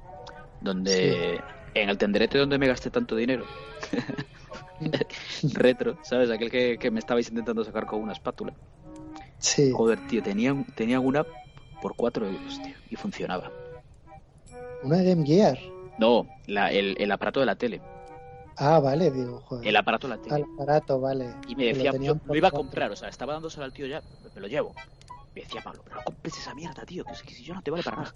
donde en el tenderete donde me gasté tanto dinero, retro, ¿sabes? Aquel que, que me estabais intentando sacar con una espátula. Sí, Joder, tío, tenían, tenían una por 4 euros, tío, y funcionaba. una Game Gear. No, la- el, el aparato de la tele. Ah, vale, digo, joder. El aparato la tele. Al aparato, vale. Y me lo decía, tenían yo lo iba a comprar, o sea, estaba dándoselo al tío ya, me lo llevo. Me decía Pablo, pero no compres esa mierda, tío, que, es que si yo no te vale para nada.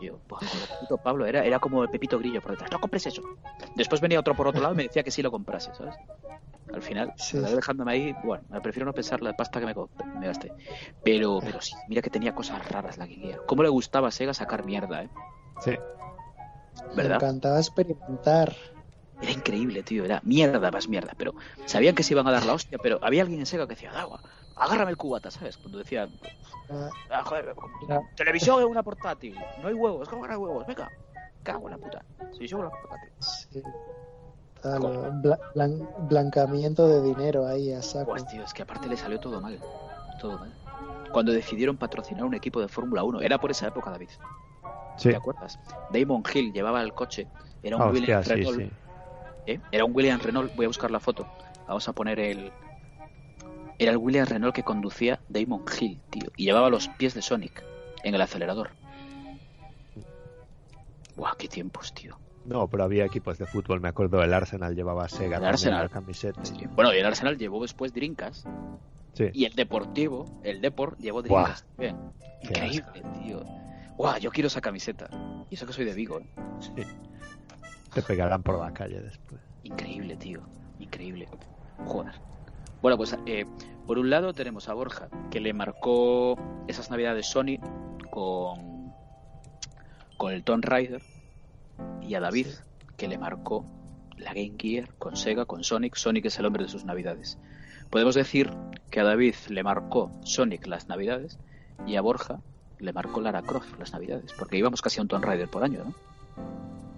Y yo, pues puto Pablo, era, era como el Pepito Grillo por detrás, no compres eso. Después venía otro por otro lado y me decía que sí lo comprase, ¿sabes? Al final, Sí. me dejándome ahí, bueno, me prefiero no pensar la pasta que me, me gasté. Pero, pero sí, mira que tenía cosas raras la que quería. ¿Cómo le gustaba a Sega sacar mierda, eh? Sí. Me ¿Verdad? encantaba experimentar. Era increíble, tío, era mierda más mierda, pero sabían que se iban a dar la hostia, pero había alguien en Sega que decía, agua, agárrame el cubata, ¿sabes? Cuando decía, Ah, joder, televisión es una portátil, no hay huevos, ¿cómo no hay huevos? Venga, cago en la puta, televisión es una portátil. sí. Tal, bla- blan- blancamiento de dinero ahí a saco. Pues tío, es que aparte le salió todo mal, todo mal. Cuando decidieron patrocinar un equipo de Fórmula 1, era por esa época, David, Sí. ¿te acuerdas? Damon Hill llevaba el coche, era un Ah, Williams hostia, sí, Renault, sí. ¿Eh? Era un Williams Renault, voy a buscar la foto. Vamos a poner el. Era el Williams Renault que conducía Damon Hill, tío. Y llevaba los pies de Sonic en el acelerador. Buah, qué tiempos, tío. No, pero había equipos de fútbol, me acuerdo, el Arsenal llevaba Sega El Arsenal. la camiseta. Sí. Bueno, y el Arsenal llevó después Drinkas. Sí. Y el Deportivo, el Deport, llevó Buah. Drinkas también. Increíble, tío. ¡guau! Yo quiero esa camiseta. Y eso que soy de Vigo, ¿eh? Sí. Te pegarán por la calle después. Increíble, tío. Increíble. Joder. Bueno, pues eh, por un lado tenemos a Borja, que le marcó esas navidades Sony con, con el Tomb Raider. Y a David, que le marcó la Game Gear con Sega, con Sonic. Sonic es el hombre de sus navidades. Podemos decir que a David le marcó Sonic las navidades y a Borja le marcó Lara Croft las navidades, porque íbamos casi a un Tomb Raider por año, ¿no?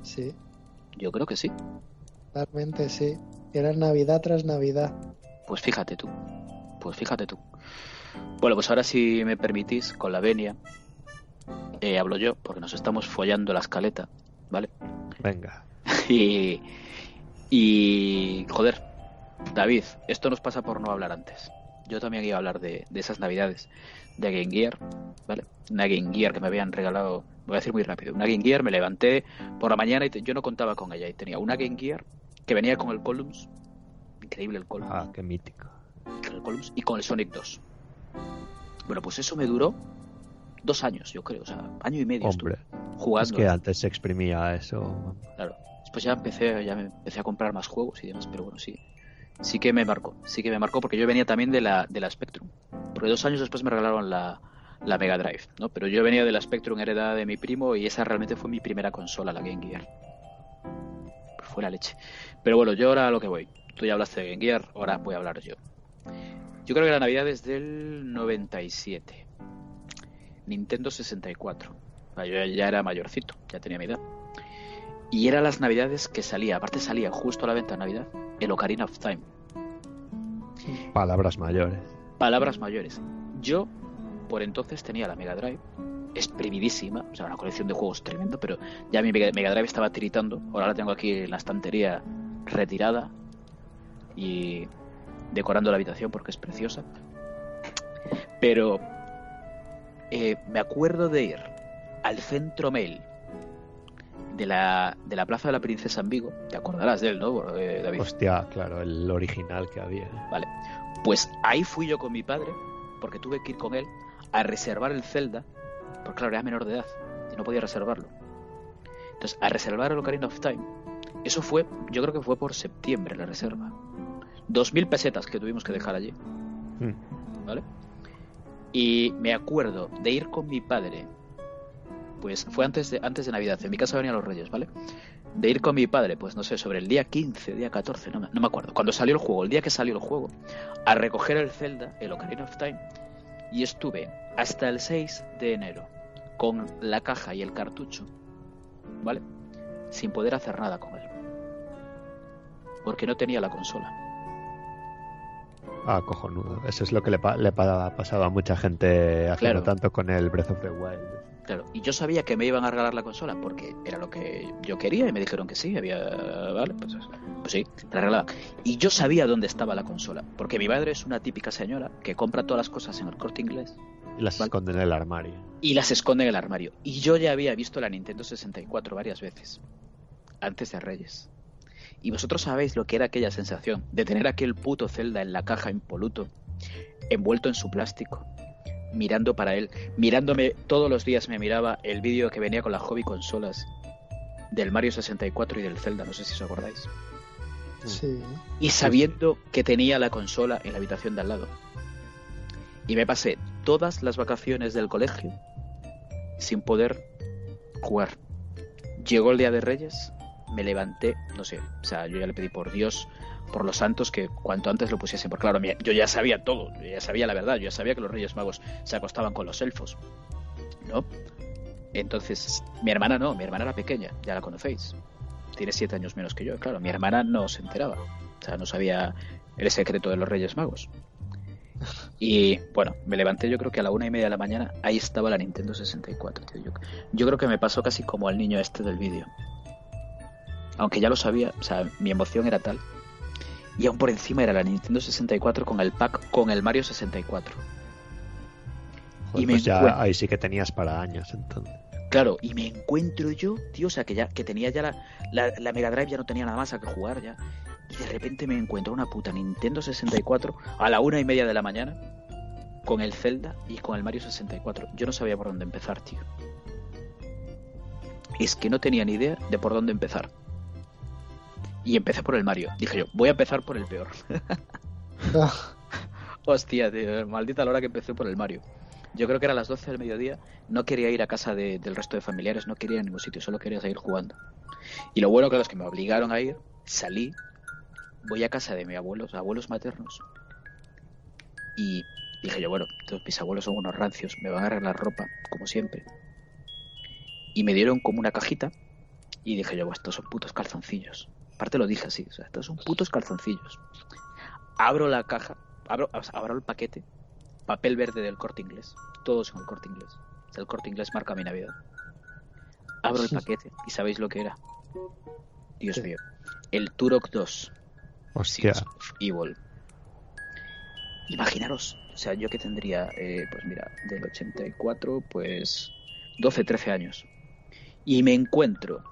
Sí, Yo creo que sí. realmente sí. Era Navidad tras Navidad. Pues fíjate tú. Pues fíjate tú. Bueno, pues ahora si me permitís, con la venia, eh, hablo yo, porque nos estamos follando la escaleta, ¿vale? Venga. Y, y joder, David, esto nos pasa por no hablar antes. Yo también iba a hablar de, de esas navidades de Game Gear, ¿vale? Una Game Gear que me habían regalado, voy a decir muy rápido, una Game Gear, me levanté por la mañana y te- yo no contaba con ella y tenía una Game Gear que venía con el Columns, increíble el Columns, Ah, qué mítico. el Columns y con el Sonic 2. Bueno, pues eso me duró dos años, yo creo, o sea, año y medio Hombre, jugando. es que antes se exprimía eso. Claro. Después ya empecé, ya me empecé a comprar más juegos y demás, pero bueno, sí. Sí que me marcó, sí que me marcó porque yo venía también de la, de la Spectrum. Dos años después me regalaron la, la Mega Drive, ¿no? Pero yo venía de la Spectrum heredada de mi primo y esa realmente fue mi primera consola, la Game Gear. Pues fue la leche. Pero bueno, yo ahora a lo que voy. Tú ya hablaste de Game Gear, ahora voy a hablar yo. Yo creo que la Navidad es del 97. Nintendo 64. O sea, Yo ya era mayorcito, ya tenía mi edad. Y eran las navidades que salía, aparte salía justo a la venta de Navidad, el Ocarina of Time. Palabras mayores. Palabras mayores. Yo, por entonces, tenía la Mega Drive, exprimidísima, o sea, una colección de juegos tremendo, pero ya mi Mega Mega Drive estaba tiritando. Ahora la tengo aquí en la estantería retirada y decorando la habitación porque es preciosa. Pero eh, me acuerdo de ir al centro mail de la, de la Plaza de la Princesa en Vigo. Te acordarás de él, ¿no, eh, David? Hostia, claro, el original que había. Vale. Pues ahí fui yo con mi padre, porque tuve que ir con él a reservar el Zelda, porque claro, era menor de edad y no podía reservarlo. Entonces, a reservar el Ocarina of Time, eso fue, yo creo que fue por septiembre la reserva. Dos mil pesetas que tuvimos que dejar allí, Mm. ¿vale? Y me acuerdo de ir con mi padre, pues fue antes de, antes de Navidad, en mi casa venían los Reyes, ¿vale? De ir con mi padre, pues no sé, sobre el día 15, día 14, no me, no me acuerdo, cuando salió el juego, el día que salió el juego, a recoger el Zelda, el Ocarina of Time, y estuve hasta el 6 de enero con la caja y el cartucho, ¿vale? Sin poder hacer nada con él. Porque no tenía la consola. Ah, cojonudo. Eso es lo que le, pa- le ha pasado a mucha gente Claro. no tanto con el Breath of the Wild. Claro, y yo sabía que me iban a regalar la consola porque era lo que yo quería y me dijeron que sí, había, vale, pues, pues sí, la regalaba. Y yo sabía dónde estaba la consola, porque mi madre es una típica señora que compra todas las cosas en el corte inglés Y las Vale. esconde en el armario. y las esconde en el armario. Y yo ya había visto la Nintendo 64 varias veces, antes de Reyes. Y vosotros sabéis lo que era aquella sensación de tener aquel puto Zelda en la caja impoluto, envuelto en su plástico, mirando para él, mirándome todos los días me miraba el vídeo que venía con las hobby consolas del Mario 64 y del Zelda, no sé si os acordáis. Sí. Y sabiendo que tenía la consola en la habitación de al lado. Y me pasé todas las vacaciones del colegio sin poder jugar. Llegó el día de Reyes, me levanté, no sé, o sea, yo ya le pedí por Dios, por los santos, que cuanto antes lo pusiesen. Porque claro, yo ya sabía todo, yo ya sabía la verdad, yo ya sabía que los Reyes Magos se acostaban con los elfos, ¿no? Entonces, mi hermana no, mi hermana era pequeña, ya la conocéis. Tiene siete años menos que yo, claro, mi hermana no se enteraba. O sea, no sabía el secreto de los Reyes Magos. Y bueno, me levanté yo creo que a la una y media de la mañana, ahí estaba la Nintendo 64, tío. Yo, yo creo que me pasó casi como al niño este del vídeo. Aunque ya lo sabía, o sea, mi emoción era tal. Y aún por encima era la Nintendo 64 con el pack con el Mario 64. Joder, Y me pues ya encuentro- ahí sí que tenías para años entonces. Claro, y me encuentro yo, tío, o sea, que ya que tenía ya la, la, la Mega Drive, ya no tenía nada más a que jugar ya. Y de repente me encuentro una puta Nintendo 64 a la una y media de la mañana con el Zelda y con el Mario 64. Yo no sabía por dónde empezar, tío. es que no tenía ni idea de por dónde empezar. Y empecé por el Mario. Dije yo, voy a empezar por el peor. Hostia, tío, maldita la hora que empecé por el Mario. Yo creo que era las 12 del mediodía. No quería ir a casa de- del resto de familiares, no quería ir a ningún sitio, solo quería seguir jugando. Y lo bueno, claro, es que me obligaron a ir. Salí, voy a casa de mis abuelos, abuelos maternos. Y dije yo, bueno, entonces mis abuelos son unos rancios, me van a arreglar ropa, como siempre. Y me dieron como una cajita. Y dije yo, "Buah, estos son putos calzoncillos. Aparte lo dije así, o sea, estos son putos calzoncillos. Abro la caja, abro, abro el paquete, papel verde del corte inglés. Todos son el corte inglés. El corte inglés marca mi Navidad. Abro el paquete y sabéis lo que era. Dios mío. El Turok 2. Hostia. Evil. Imaginaros, o sea, yo que tendría, eh, pues mira, del 84, pues 12, 13 años. Y me encuentro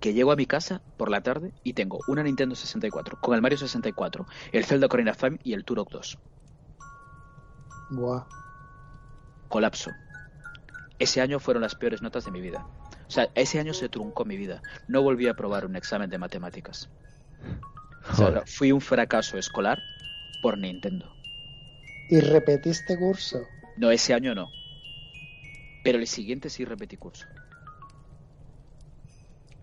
que llego a mi casa por la tarde y tengo una Nintendo 64 con el Mario 64, el Zelda Ocarina of Time y el Turok 2. Buah. Colapso. Ese año fueron las peores notas de mi vida. O sea, ese año se truncó mi vida. No volví a aprobar un examen de matemáticas. O sea, fui un fracaso escolar por Nintendo. ¿Y repetiste curso? No, ese año no. Pero el siguiente sí repetí curso.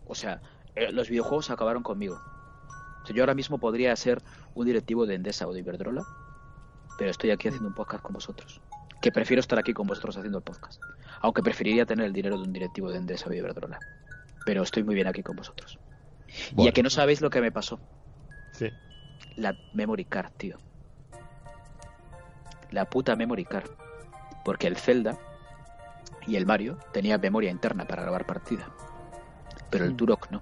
O sea, eh, los videojuegos acabaron conmigo. O sea, yo ahora mismo podría ser un directivo de Endesa o de Iberdrola, pero estoy aquí haciendo un podcast con vosotros. Que prefiero estar aquí con vosotros haciendo el podcast. Aunque preferiría tener el dinero de un directivo de Endesa o de Iberdrola. Pero estoy muy bien aquí con vosotros. Y a que no sabéis lo que me pasó. Sí. La memory card, tío. La puta memory card. Porque el Zelda y el Mario tenía memoria interna para grabar partida. Pero el Mm. Turok no.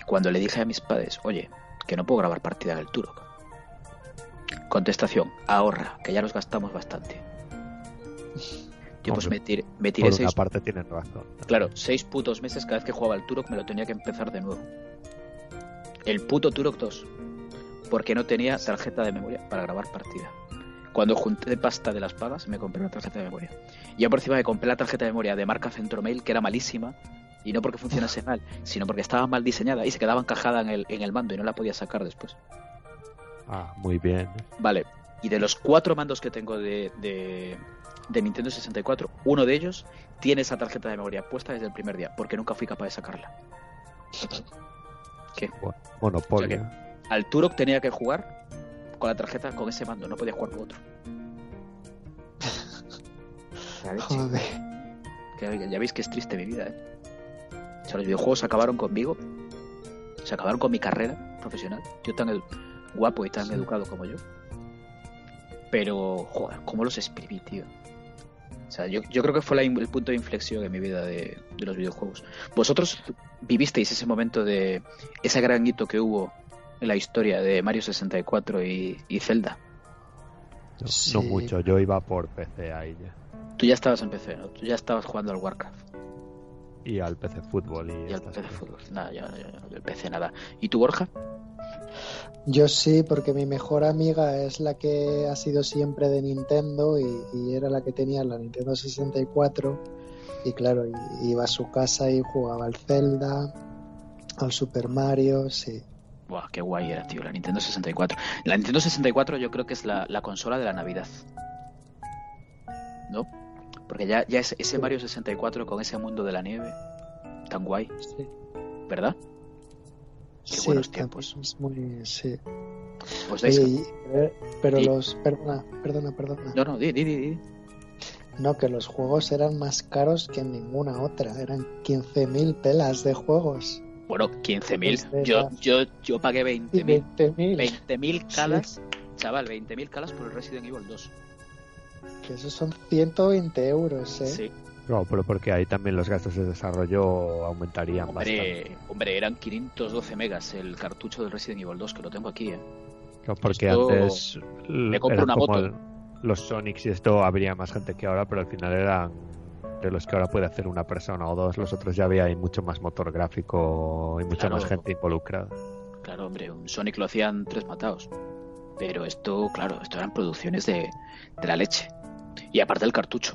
Y cuando le dije a mis padres, oye, que no puedo grabar partida del Turok. Contestación, ahorra, que ya nos gastamos bastante. Yo pues me tiré, me tiré Por una seis parte tienen razón. Claro, seis putos meses cada vez que jugaba al Turok me lo tenía que empezar de nuevo. El puto Turok 2. Porque no tenía tarjeta de memoria para grabar partida. Cuando junté pasta de las pagas, me compré una tarjeta de memoria. Y ya por encima me compré la tarjeta de memoria de marca Centromail, que era malísima. Y no porque funcionase mal, sino porque estaba mal diseñada y se quedaba encajada en el, en el mando y no la podía sacar después. Ah, muy bien. Vale, y de los cuatro mandos que tengo de, de, de Nintendo 64, uno de ellos tiene esa tarjeta de memoria puesta desde el primer día, porque nunca fui capaz de sacarla. ¿Qué? Bueno, monopolio. O Al Turok tenía que jugar con la tarjeta con ese mando, no podía jugar con otro. Joder. que- ya veis que es triste mi vida, ¿eh? O sea, los videojuegos acabaron conmigo, se acabaron con mi carrera profesional. Yo tan guapo y tan educado como yo. Pero, joder, cómo los exprimí, tío. O sea, yo, yo creo que fue la el punto de inflexión en mi vida de, de los videojuegos. ¿Vosotros vivisteis ese momento de ese gran hito que hubo la historia de Mario 64 y, y Zelda? No, Sí. no mucho, yo iba por PC ahí ya. Tú ya estabas en PC, ¿no? Tú ya estabas jugando al Warcraft Y al PC Fútbol y, y al PC. Fútbol. Nada, ya, ya, ya, el PC nada. ¿Y tú, Borja? Yo sí, porque mi mejor amiga es la que ha sido siempre de Nintendo y, y era la que tenía la Nintendo 64. Y claro, y- iba a su casa y jugaba al Zelda, al Super Mario, sí. Buah, qué guay era, tío, la Nintendo 64. La Nintendo 64 yo creo que es la, la consola de la Navidad. ¿No? Porque ya, ya es ese Mario 64 con ese mundo de la nieve, tan guay, Sí, ¿verdad? Qué sí, buenos tiempos. es muy, sí. Pues Oye, y- eh, pero y- los, perdona, perdona, perdona. No, no, di, di, di, di. No, que los juegos eran más caros que en ninguna otra. Eran 15.000 pelas de juegos. Bueno, 15.000. Pues Yo, yo, yo pagué Y 20.000. 20.000. 20.000 calas, chaval, 20.000 calas por el Resident Evil 2. Que esos son 120 euros, ¿eh? Sí, No, pero porque ahí también los gastos de desarrollo aumentarían bastante. hombre, hombre, eran 512 megas el cartucho del Resident Evil 2, que lo tengo aquí, ¿eh? Claro, porque Esto- antes me compro una como moto. el- los Sonics y esto habría más gente que ahora, pero al final eran los que ahora puede hacer una persona o dos. Los otros ya había mucho más motor gráfico y mucha Claro. más gente involucrada. Claro, hombre, un Sonic lo hacían tres matados. Pero esto, claro, esto eran producciones de, de la leche. Y aparte el cartucho.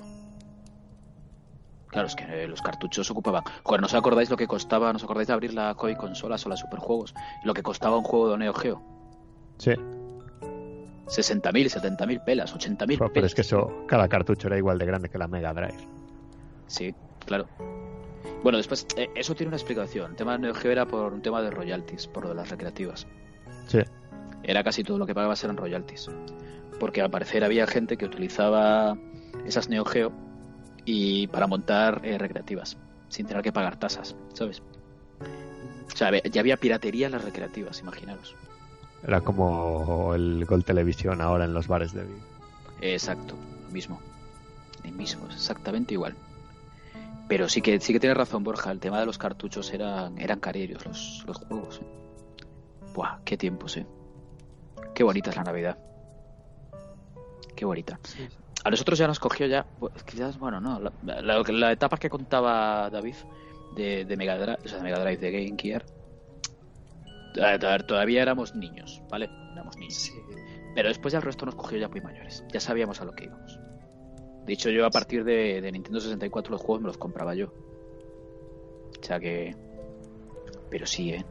Claro, es que los cartuchos ocupaban. Joder, ¿no os acordáis lo que costaba? ¿No os acordáis de abrir la Koi consolas o las superjuegos? Lo que costaba un juego de Neo Geo. Sí. 60.000, 70.000 pelas, 80.000 Pero, pero pelas. es que eso, cada cartucho era igual de grande que la Mega Drive. Sí, claro. Bueno, después, eh, eso tiene una explicación. El tema de Neo Geo era por un tema de royalties, por lo de las recreativas. Sí. Era casi todo lo que pagabas eran royalties. Porque al parecer había gente que utilizaba esas Neo Geo y para montar eh, recreativas, sin tener que pagar tasas, ¿sabes? O sea, ya había piratería en las recreativas, imaginaros. Era como el Gol Televisión ahora en los bares de. Exacto, lo mismo. Lo mismo, exactamente igual. Pero sí que sí que tienes razón, Borja. El tema de los cartuchos eran, eran carillos los, los juegos. Buah, qué tiempos, eh. Qué bonita es la Navidad. Qué bonita. Sí. A nosotros ya nos cogió ya, pues, quizás, bueno, no, la, la- la etapa que contaba David de, de Mega Drive, o sea, de Mega Drive de Game Gear, a ver, todavía éramos niños, ¿vale? Éramos niños. Sí. Pero después ya el resto nos cogió ya muy mayores. Ya sabíamos a lo que íbamos. De hecho, yo a partir de, de Nintendo 64 los juegos me los compraba yo. O sea que... Pero sí, ¿eh?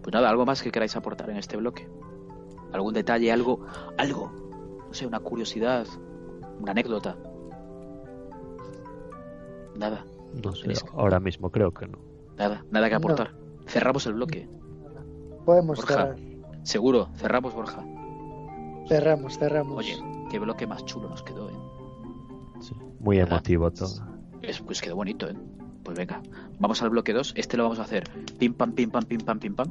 Pues nada, algo más que queráis aportar en este bloque. ¿Algún detalle, algo, algo? No sé, una curiosidad, una anécdota. Nada, No sé, ahora mismo creo que no. nada, nada que No. aportar. Cerramos el bloque. Podemos Borja. cerrar. Seguro, cerramos, Borja. Cerramos, cerramos. Oye, qué bloque más chulo nos quedó, ¿eh? Sí. Muy ¿Verdad? emotivo todo. Es- pues quedó bonito, ¿eh? Pues venga, vamos al bloque 2. Este lo vamos a hacer pim pam, pim pam, pim pam, pim pam.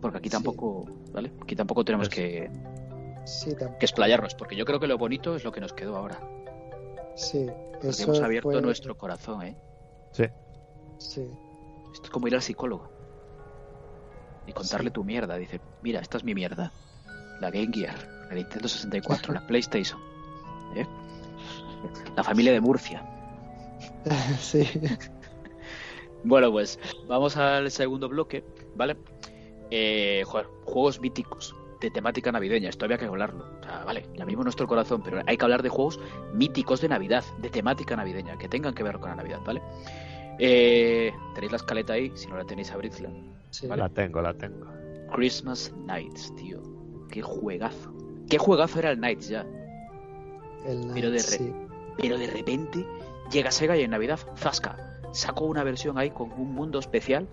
Porque aquí Sí. tampoco, ¿vale? Aquí tampoco tenemos que, Sí, tampoco. que explayarnos, porque yo creo que lo bonito es lo que nos quedó ahora. Sí, Porque eso hemos abierto fue- nuestro corazón, ¿eh? Sí. Sí, Esto es como ir al psicólogo y contarle Sí. tu mierda. Dice, mira, esta es mi mierda. La Game Gear, la Nintendo 64, la PlayStation. ¿eh? La familia de Murcia. sí. Bueno, pues vamos al segundo bloque, ¿vale? Eh, joder, juegos míticos de temática navideña. Esto había que hablarlo. O sea, vale, ya mismo nuestro corazón, pero hay que hablar de juegos míticos de Navidad, de temática navideña, que tengan que ver con la Navidad, ¿vale? Eh, tenéis la escaleta ahí, si no la tenéis, abridla. sí. Vale. La tengo, la tengo. Christmas Nights, tío. Qué juegazo. Qué juegazo era el Nights ya. El Pero de Night, re- sí. Pero de repente llega Sega y en Navidad, Zasca, sacó una versión ahí con un mundo especial.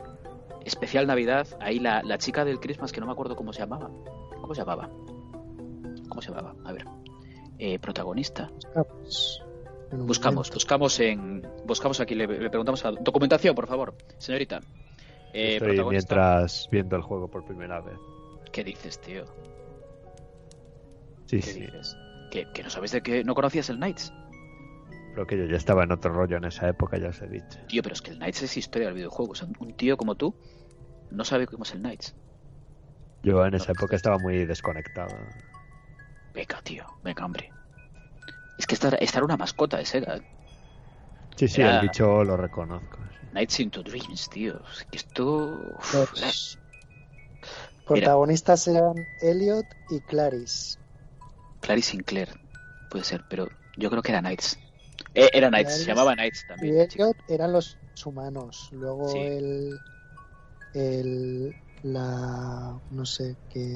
Especial Navidad. Ahí la, la chica del Christmas, que no me acuerdo cómo se llamaba. ¿Cómo se llamaba? ¿Cómo se llamaba? A ver. Eh, protagonista. Buscamos. Buscamos, buscamos en. Buscamos aquí, le, le preguntamos a. Documentación, por favor, señorita. Eh, Estoy protagonista. mientras viendo el juego por primera vez. ¿Qué dices, tío? Sí, ¿Qué sí. dices? ¿Que, que no sabes de qué? ¿No conocías el Knights? Creo que yo ya estaba en otro rollo en esa época, ya os he dicho. Tío, pero es que el Knights es historia del videojuego. O sea, un tío como tú no sabe cómo es el Knights. Yo en esa época estaba muy desconectado. Venga, tío, venga, hombre. Es que esta, esta era una mascota de Sega. ¿eh? Sí, sí, Era- el bicho lo reconozco. sí. Nights into Dreams, tío. Es que esto. uf, Los protagonistas eran Elliot y Clarice. Clarice Sinclair, puede ser, pero yo creo que era Knights. Eh, era Knights, se llamaba Knights también. Elliot eran los humanos. Luego Sí. el, el. La. No sé qué.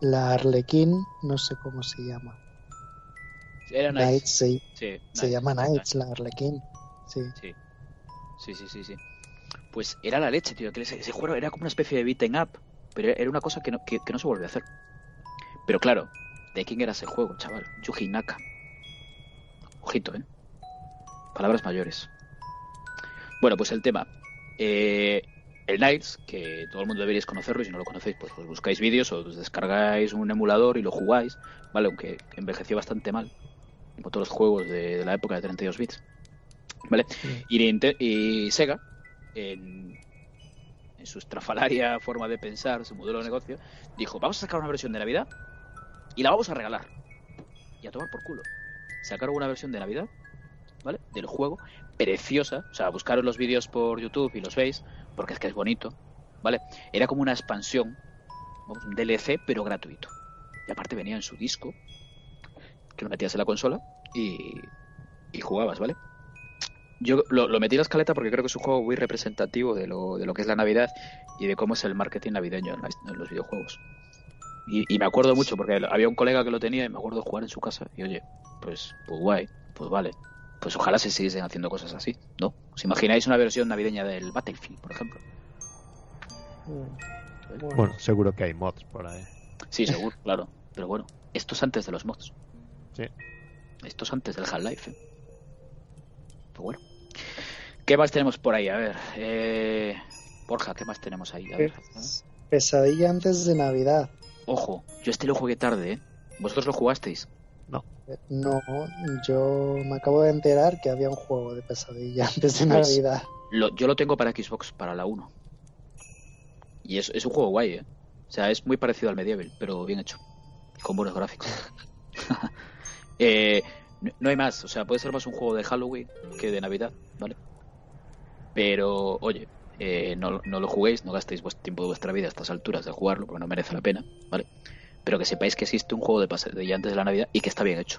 La Arlequín, no sé cómo se llama. Era Knights, Knights. sí. Sí, Se llama Knights. Knights, la Arlequín. Sí. Sí. Sí, sí, sí, sí. Pues era la leche, tío. Que ese, ese juego era como una especie de beaten up. Pero era una cosa que no, que, que no se volvió a hacer. Pero claro, ¿de quién era ese juego, chaval? Yuji Naka. Ojito, ¿eh? Palabras mayores. Bueno, pues el tema. Eh, el Knights, que todo el mundo deberíais conocerlo, y si no lo conocéis, pues os buscáis vídeos o os descargáis un emulador y lo jugáis, ¿vale? Aunque envejeció bastante mal, como todos los juegos de, de la época de 32 bits, ¿vale? Sí. Y, Ninte- y Sega, en, en su estrafalaria forma de pensar, su modelo de negocio, dijo, vamos a sacar una versión de Navidad y la vamos a regalar. Y a tomar por culo. Sacaron una versión de Navidad, ¿vale? Del juego, preciosa. O sea, buscaros los vídeos por YouTube y los veis, porque es que es bonito, ¿vale? Era como una expansión, un DLC, pero gratuito. Y aparte venía en su disco, que lo metías en la consola y, y jugabas, ¿vale? Yo lo, lo metí en la escaleta porque creo que es un juego muy representativo de lo, de lo que es la Navidad y de cómo es el marketing navideño en, la- en los videojuegos. Y, y me acuerdo mucho porque había un colega que lo tenía y me acuerdo de jugar en su casa. Y oye, pues, pues guay, pues vale. Pues ojalá se siguiesen haciendo cosas así, ¿no? ¿Os imagináis una versión navideña del Battlefield, por ejemplo? Bueno, seguro que hay mods por ahí. Sí, seguro, claro. Pero bueno, esto es antes de los mods. Sí. Esto es antes del Half-Life. ¿eh? Pues bueno. ¿Qué más tenemos por ahí? A ver. Eh... Borja, ¿qué más tenemos ahí? A ver. Pes- Pesadilla antes de Navidad. Ojo, yo este lo jugué tarde, ¿eh? ¿Vosotros lo jugasteis? Eh, No, yo me acabo de enterar que había un juego de pesadilla antes de Pues- Navidad. Lo- yo lo tengo para Xbox, para la 1. Y es, es un juego guay, ¿eh? O sea, es muy parecido al Medieval, pero bien hecho. Con buenos gráficos. Eh, no, no hay más. O sea, puede ser más un juego de Halloween que de Navidad, ¿vale? Pero, oye, eh, no, no lo juguéis, no gastéis vuestro tiempo de vuestra vida a estas alturas de jugarlo, porque no merece la pena, ¿vale? Pero que sepáis que existe un juego de pesadilla antes de la Navidad y que está bien hecho.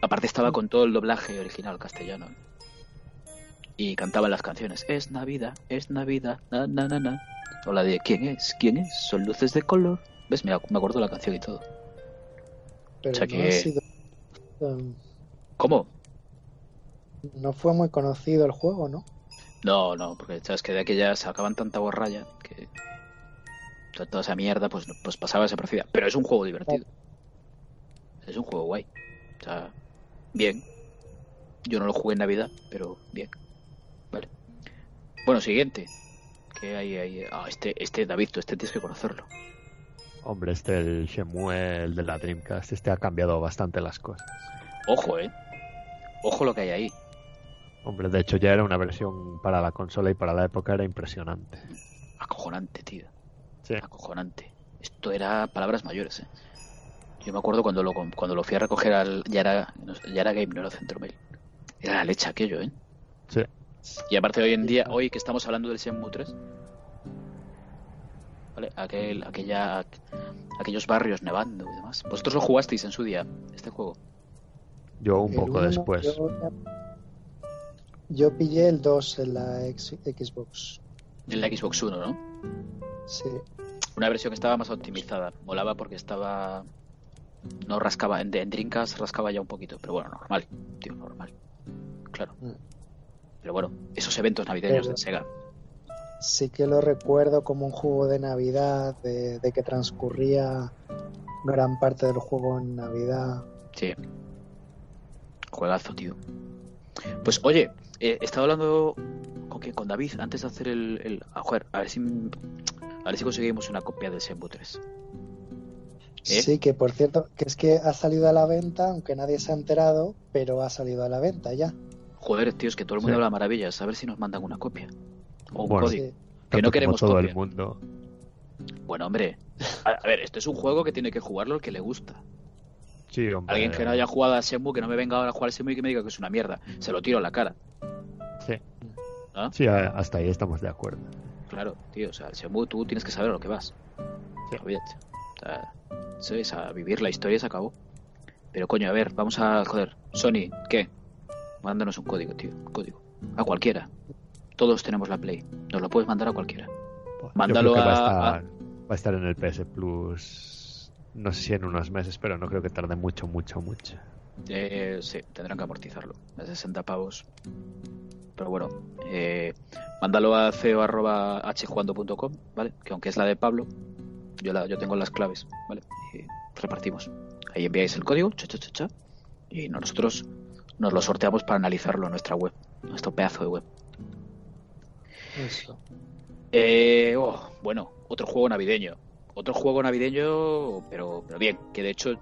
Aparte estaba con todo el doblaje original castellano. ¿eh? y cantaban las canciones. Es Navidad, es Navidad, na na na na. O la de ¿Quién es? ¿Quién es? Son luces de color. ¿Ves? Mira, me acuerdo de la canción y todo. Pero o sea no, que- ha sido, ¿Cómo? no fue muy conocido el juego, ¿no? No, no, porque sabes que de aquella sacaban tanta borralla que to- toda esa mierda pues, pues pasaba desaparecida. Pero es un juego divertido. Es un juego guay. O sea, bien. Yo no lo jugué en Navidad, pero bien. Vale. Bueno, siguiente. Que hay ahí? Ah, este, este David, tú este tienes que conocerlo. Hombre, este, el Shenmue, el de la Dreamcast, este ha cambiado bastante las cosas. Ojo, eh. Ojo lo que hay ahí. Hombre, de hecho ya era una versión para la consola y para la época era impresionante. Acojonante, tío. Sí. Acojonante. Esto era palabras mayores, eh. Yo me acuerdo cuando lo, cuando lo fui a recoger al. Ya era, ya era Game, no era Centromail. Era la leche aquello, ¿eh? Sí. Y aparte hoy en día, hoy que estamos hablando del Shenmue 3, ¿vale? Aquel, aquella, aquellos barrios nevando y demás. ¿Vosotros lo jugasteis en su día, este juego? Yo un poco después. Yo, yo pillé el 2 en la ex- Xbox. En la Xbox One, ¿no? Sí. Una versión que estaba más optimizada. Molaba porque estaba... No rascaba, en, en Dreamcast rascaba ya un poquito, pero bueno, normal, tío, normal. Claro. Mm. Pero bueno, esos eventos navideños Pero- de Sega. Sí que lo recuerdo como un juego de Navidad, de, de que transcurría gran parte del juego en Navidad. Sí. Juegazo, tío. Pues oye, eh, he estado hablando con, quién? con David antes de hacer el... el- ah, joder, a ver si... A ver si conseguimos una copia del Shenmue 3. ¿Eh? Sí, que por cierto, que es que ha salido a la venta, aunque nadie se ha enterado, pero ha salido a la venta ya. Joder, tío, es que todo el mundo Sí. habla maravillas. A ver si nos mandan una copia. O un Bueno. código. Sí. Que no queremos todo copia. el mundo. Bueno, hombre. A, a ver, esto es un juego que tiene que jugarlo el que le gusta. Sí, hombre. Alguien que no haya jugado a Shenmue, que no me venga ahora a jugar a Shenmue y que me diga que es una mierda. Se lo tiro en la cara. Sí. ¿Ah? Sí, a- hasta ahí estamos de acuerdo. Claro, tío. O sea, el Shenmue tú tienes que saber a lo que vas. Sí. Olvídate. O sea, a vivir la historia se acabó. Pero coño, a ver, vamos a... Joder, Sony, ¿qué? Mándanos un código, tío. Un código. A cualquiera. Todos tenemos la Play. Nos lo puedes mandar a cualquiera. Yo Mándalo creo que va, a- a estar, va a estar en el PS Plus. No sé si en unos meses, pero no creo que tarde mucho, mucho, mucho. Eh, sí, tendrán que amortizarlo. De 60 pavos. Pero bueno, eh, mándalo a ceo.hjugando.com, ¿vale? Que aunque es la de Pablo, yo, la, yo tengo las claves, ¿vale? Y repartimos. Ahí enviáis el código, cha, cha, cha, cha, y nosotros nos lo sorteamos para analizarlo en nuestra web, nuestro pedazo de web. Eso. Eh, oh, bueno, otro juego navideño. Otro juego navideño, pero, pero bien, que de hecho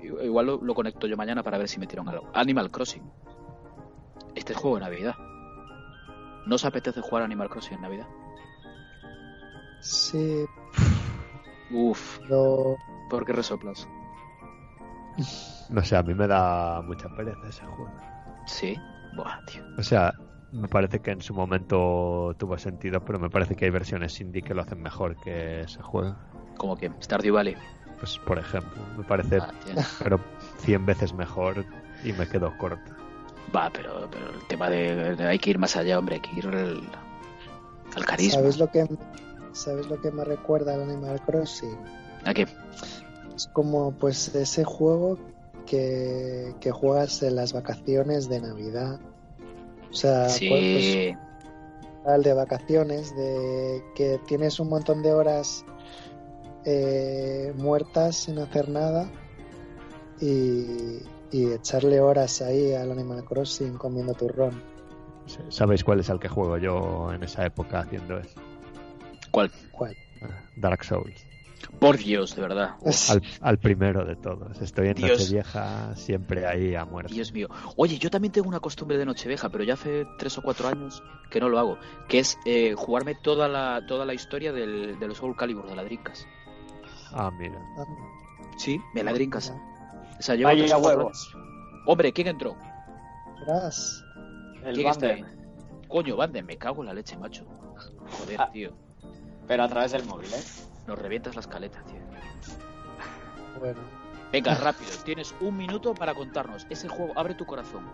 igual lo, lo conecto yo mañana para ver si metieron algo. Animal Crossing. Este es juego de Navidad. ¿No os apetece jugar Animal Crossing en Navidad? Sí, Uf, lo, ¿por qué resoplas? No sé, a mí me da mucha pereza ese juego. Sí. Buah, tío. O sea, me parece que en su momento tuvo sentido, pero me parece que hay versiones indie que lo hacen mejor que ese juego. Como que Stardew Valley. Pues, por ejemplo, me parece, Ah, pero 100 veces mejor y me quedo corta. Va, pero, pero el tema de, de hay que ir más allá, hombre, hay que ir al, al carisma. ¿Sabes lo que sabes lo que me recuerda al Animal Crossing? ¿A qué? Es como pues ese juego que, que juegas en las vacaciones de Navidad. O sea, Sí, pues, al de vacaciones, de que tienes un montón de horas eh, muertas sin hacer nada y, y echarle horas ahí al Animal Crossing comiendo turrón. ¿Sabéis cuál es el que juego yo en esa época haciendo eso? ¿cuál? ¿Cuál? Dark Souls. Por Dios, de verdad. Al, al primero de todos. Estoy en Dios. Nochevieja siempre ahí a muerte. Dios mío. Oye, yo también tengo una costumbre de Nochevieja, pero ya hace tres o cuatro años que no lo hago, que es eh, jugarme toda la, toda la historia del, de los Soul Calibur de la Drinkas. Ah, mira. Sí, me la Drinkas. O sea, llevo Vaya huevos. Hombre, ¿quién entró? Verás, El ¿Quién está ahí? Coño, Banden, me cago en la leche, macho. Joder, Ah. tío. Pero a través del móvil, ¿eh? Nos revientas la escaleta, tío. Bueno, Venga, rápido. Tienes un minuto para contarnos. Ese juego, abre tu corazón.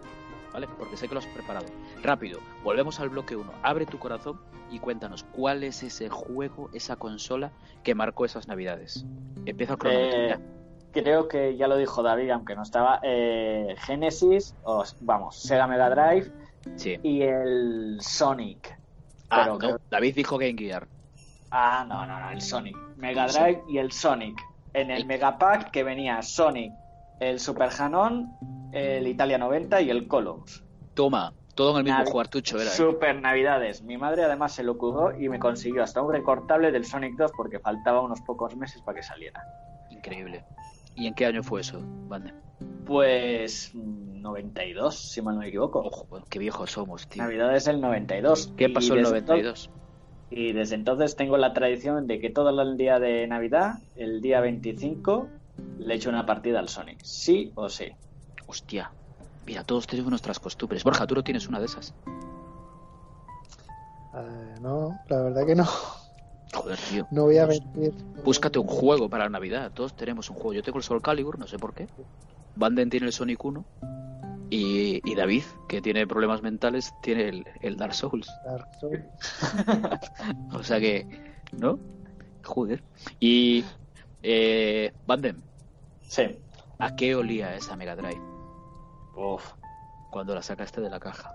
¿Vale? Porque sé que lo has preparado. Rápido, volvemos al bloque 1. Abre tu corazón y cuéntanos cuál es ese juego, esa consola que marcó esas navidades. Empieza cronómetro. Eh, creo que ya lo dijo David, aunque no estaba. Eh, Genesis, o vamos, Sega Mega Drive Sí. y el Sonic. Ah, pero no, creo- David dijo Game Gear. Ah, no, no, no, el Sonic. Mega Drive y el Sonic. En el Mega Pack que venía Sonic, el Super Hanon, el Italia 90 y el Columns. Toma, todo en el mismo Navi- cuartucho era. ¿eh? Super Navidades. Mi madre además se lo ocurrió y me consiguió hasta un recortable del Sonic 2 porque faltaba unos pocos meses para que saliera. Increíble. ¿Y en qué año fue eso, Bande? Pues mm, 92, si mal no me equivoco. Ojo, qué viejos somos, tío. Navidades del 92. ¿Qué pasó el desde 92? Y desde entonces tengo la tradición de que todo el día de Navidad, el día 25, le echo una partida al Sonic. Sí o sí. Hostia. Mira, todos tenemos nuestras costumbres. Borja, tú no tienes una de esas. eh, no, la verdad que no. Joder, tío. No voy a mentir. Búscate un juego para la Navidad. Todos tenemos un juego. Yo tengo el Soul Calibur, no sé por qué. Banden tiene el Sonic 1. Y, y David, que tiene problemas mentales, tiene el, el Dark Souls. Dark Souls. O sea que, ¿no? Joder. Y, eh, Banden, Sí. ¿a qué olía esa Mega Drive Uf, cuando la sacaste de la caja?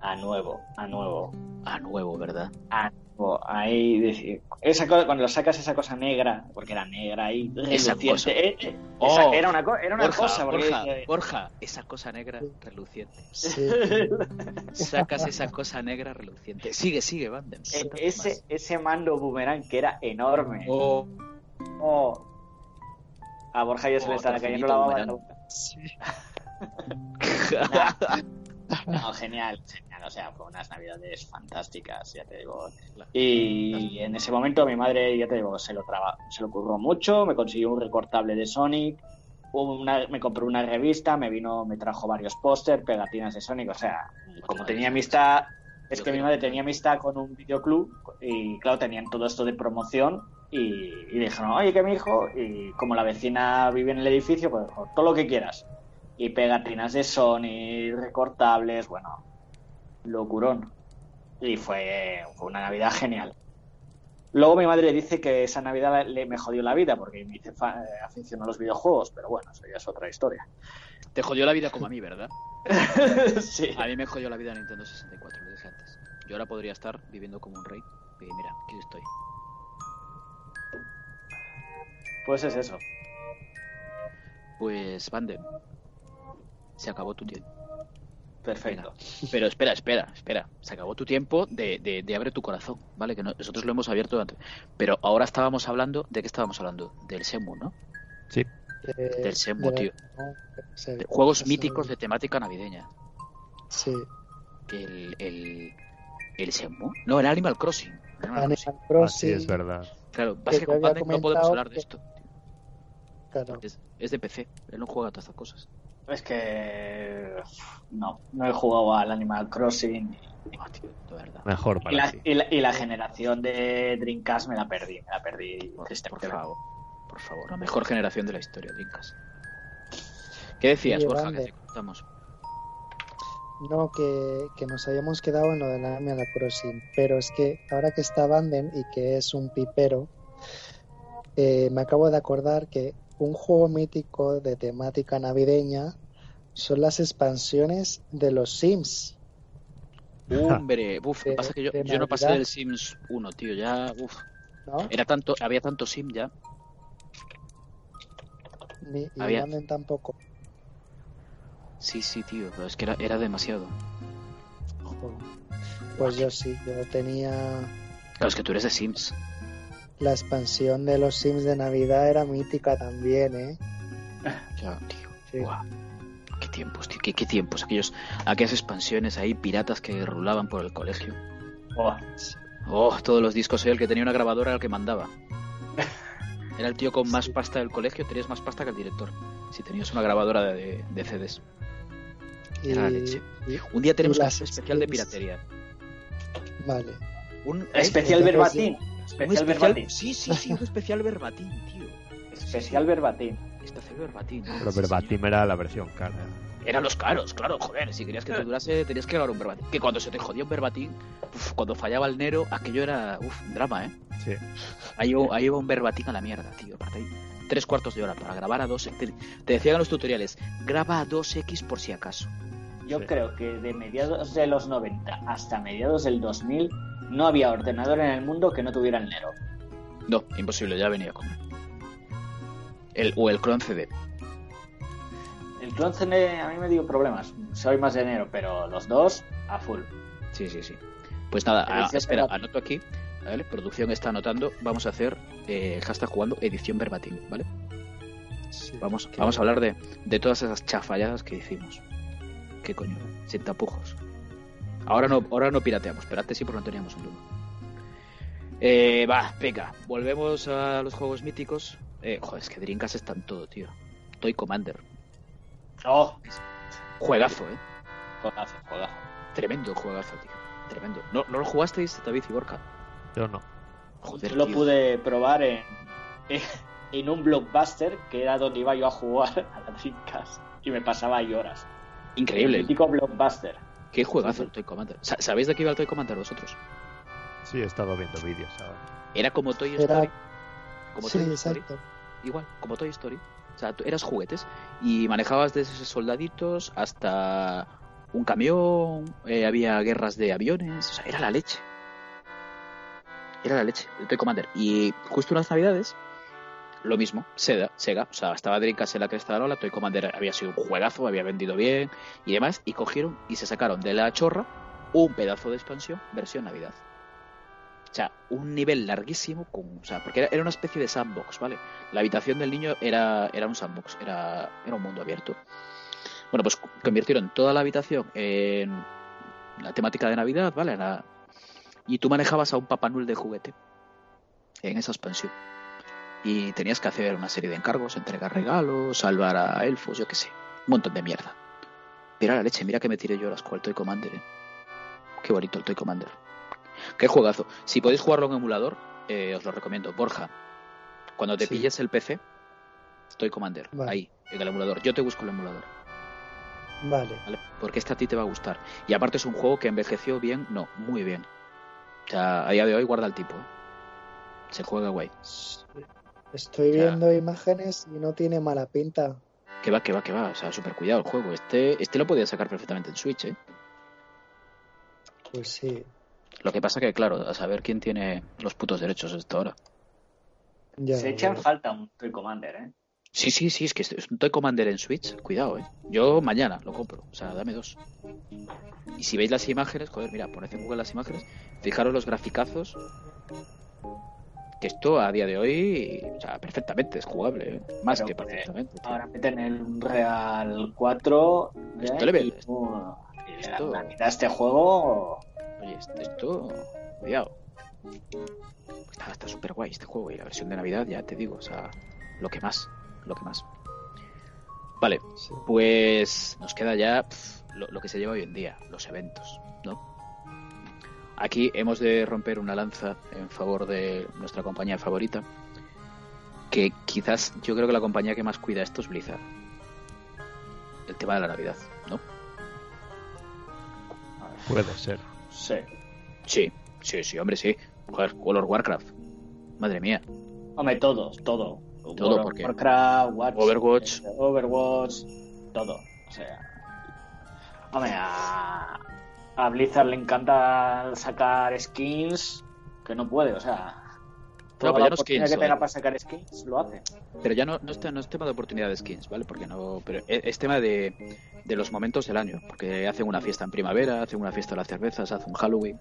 a nuevo, a nuevo. A nuevo, ¿verdad? A Ahí, esa cosa, cuando lo sacas esa cosa negra, porque era negra ahí, Esa reluciente, cosa. eh, eh, Oh. esa- era una, co- era una Borja, cosa. porque Borja, Borja, esa cosa negra reluciente. Sí, Sacas esa cosa negra reluciente. Sigue, sigue, Banden. E- ese, ese mando boomerang que era enorme. Oh, Oh. A Borja ya se le Oh, está cayendo la baba en la boomerang. boca. sí. No, genial, genial. O sea, fue unas navidades fantásticas, ya te digo. Y en ese momento mi madre, ya te digo, se lo, traba, se lo curró mucho, me consiguió un recortable de Sonic, una, me compró una revista, me vino, me trajo varios póster, pegatinas de Sonic, o sea, como tenía amistad, es que mi madre tenía amistad con un videoclub y claro, tenían todo esto de promoción y, y dijeron, oye, que mi hijo, y como la vecina vive en el edificio, pues todo lo que quieras. Y pegatinas de Sony, recortables, bueno, locurón. Y fue, fue una Navidad genial. Luego mi madre dice que esa Navidad le me jodió la vida porque me hice fa- eh, a los videojuegos, pero bueno, eso ya es otra historia. Te jodió la vida como a mí, ¿verdad? sí. A mí me jodió la vida Nintendo 64, lo dije antes. Yo ahora podría estar viviendo como un rey. Y mira, aquí estoy. Pues es eso. Pues, Banden, se acabó tu tiempo. Perfecto. Pero espera, espera, espera. Se acabó tu tiempo de, de, de abre tu corazón, ¿vale? Que no- nosotros lo hemos abierto antes. Pero ahora estábamos hablando, ¿de qué estábamos hablando? Del Semu, ¿no? Sí. De- Del de- tío. De juegos míticos de temática navideña. Sí, El, el, el Shenmue. No, el Animal Crossing. El Animal Crossing. Animal Así Crossing. es verdad. Claro, que con no podemos hablar de que- esto. Claro. Es, es de PC. Él no juega a todas estas cosas. Es que no, no he jugado al Animal Crossing Ah, tío, de verdad. Mejor y para la, y la- y la generación de Dreamcast me la perdí, me la perdí. Por, por tristemente. favor, por favor, la mejor generación de la historia, Drinkas. ¿Qué decías, Borja? Que te contamos. No, que, que nos habíamos quedado en lo de la Animal Crossing, pero es que ahora que está Banden y que es un pipero, eh, me acabo de acordar que un juego mítico de temática navideña son las expansiones de los Sims. Hombre, uf, lo que De- pasa que yo, yo no pasé del Sims 1, tío, ya, uf, ¿no? era tanto, había tanto Sim ya. Ni, y había- Banden tampoco. Sí, sí, tío, pero es que era, era demasiado. Pues yo sí, yo tenía Claro, es que tú eres de Sims. La expansión de los Sims de Navidad era mítica también, ¿eh? Ya, tío. Sí. Qué tiempos, tío, qué, qué tiempos. Aquellos, aquellas expansiones ahí, piratas que rulaban por el colegio. Oh, todos los discos. Soy el que tenía una grabadora era el que mandaba. Era el tío con más Sí. pasta del colegio, tenías más pasta que el director. Si tenías una grabadora de, de- de CDs. Y, Era la leche. y- Un día tenemos un especial de piratería. vale. Un Especial entonces, un Especial verbatim. Sí, sí, sí, un especial verbatim, tío. Especial verbatim. Especial verbatim. Pero Sí, verbatim era la versión cara. Eran los caros, claro, joder. Si querías que te durase, tenías que grabar un verbatim. Que cuando se te jodía un verbatim, uf, cuando fallaba el Nero, aquello era uf, un drama, ¿eh? Sí. Ahí iba, ahí iba un verbatim a la mierda, tío. aparte ahí, tres cuartos de hora para grabar a 2 Te, te decían en los tutoriales, graba a 2x por si acaso. Yo Sí. creo que de mediados de los 90 hasta mediados del 2000 no había ordenador en el mundo que no tuviera el Nero. No, imposible, ya venía con él. El, o el Clone CD. El Clone CD a mí me dio problemas. Soy más de Nero, pero los dos a full. Sí, sí, sí. Pues nada, Pero ah, espera, anoto aquí. ¿vale? Producción está anotando. Vamos a hacer eh, hashtag jugando edición verbatim, ¿vale? Sí, Vamos, vamos a hablar de, de todas esas chafalladas que hicimos. ¿Qué coño? Sin tapujos. Ahora no, ahora no pirateamos, pero antes sí porque no teníamos un duro. Eh, va, venga, volvemos a los juegos míticos. Eh, joder, es que Dreamcast está en todo, tío. Toy Commander. Oh, Juegazo, eh. juegazo, juegazo. Tremendo juegazo, tío. Tremendo. ¿No, no lo jugasteis, David y Gorka? Yo no. Joder, Yo lo tío. pude probar en, en un blockbuster que era donde iba yo a jugar a la Dreamcast. Y me pasaba ahí horas. Increíble. El mítico blockbuster. Qué juegazo el Toy Commander. Sa- ¿Sabéis de qué iba el Toy Commander vosotros? Sí, he estado viendo vídeos ahora. Era como Toy Era- Story. Como Sí, Toy Story. exacto. igual, como Toy Story. O sea, tú eras juguetes y manejabas desde soldaditos hasta un camión, eh, había guerras de aviones, o sea, era la leche. Era la leche, el Toy Commander. Y justo unas navidades, lo mismo, Sega, Sega, o sea, estaba Dreamcast en la cresta de la Toy Commander había sido un juegazo, había vendido bien y demás, y cogieron y se sacaron de la chorra un pedazo de expansión versión Navidad. O sea, un nivel larguísimo, con, o sea, porque era, una especie de sandbox, ¿vale? La habitación del niño era, era un sandbox, era, era un mundo abierto. Bueno, pues convirtieron toda la habitación en la temática de Navidad, ¿vale? Y tú manejabas a un Papá Noel de juguete en esa expansión. Y tenías que hacer una serie de encargos, entregar regalos, salvar a elfos, yo qué sé. Un montón de mierda. Mira la leche, mira que me tiré yo las con el Toy Commander, ¿eh? Qué bonito el Toy Commander. Qué juegazo. Si podéis jugarlo en emulador, eh, os lo recomiendo. Borja, cuando te Sí. pilles el PC, Toy Commander, Vale. ahí, en el emulador. Yo te busco el emulador, Vale. ¿vale? Porque este a ti te va a gustar. Y aparte es un juego que envejeció bien, no, muy bien. O sea, a día de hoy guarda el tipo. ¿eh? Se juega guay. Estoy sea- viendo imágenes y no tiene mala pinta. Que va, que va, que va. O sea, súper cuidado el juego. Este, este lo podía sacar perfectamente en Switch, ¿eh? Pues sí. Lo que pasa que, claro, a saber quién tiene los putos derechos hasta ahora. Ya Se echa en veo. falta un Toy Commander, ¿eh? Sí, sí, sí, es que es un Toy Commander en Switch. Cuidado, ¿eh? Yo mañana lo compro. O sea, dame dos. Y si veis las imágenes, joder, mira, poned en Google las imágenes. Fijaros los graficazos. Que esto a día de hoy, o sea, perfectamente es jugable, ¿eh? Más Pero, que eh, perfectamente. tío. Ahora meten el Real 4. ¿eh? Esto le ve- uh, esto- la mitad de este juego. Oye, esto- esto, cuidado. Está está súper guay este juego y la versión de Navidad, ya te digo, o sea, lo que más, lo que más. Vale, Sí. pues nos queda ya lo, lo que se lleva hoy en día, los eventos, ¿no? Aquí hemos de romper una lanza en favor de nuestra compañía favorita, que quizás yo creo que la compañía que más cuida esto es Blizzard. El tema de la Navidad, ¿no? Puede ser. Sí. Sí, sí, sí, hombre, sí. Joder, World of Warcraft. Madre mía. Hombre, todos, todo. Todo, World of porque- Warcraft, Watch- Overwatch. eh, Overwatch, todo. O sea. Hombre, a, a Blizzard le encanta sacar skins que no puede, o sea. Toda pero la ya no skins, que tenga para sacar skins lo hace. Pero ya no, no, es, te- no es tema de oportunidad de skins, ¿vale? Porque no. Pero es, es tema de, de los momentos del año. Porque hacen una fiesta en primavera, hacen una fiesta de las cervezas, hacen un Halloween.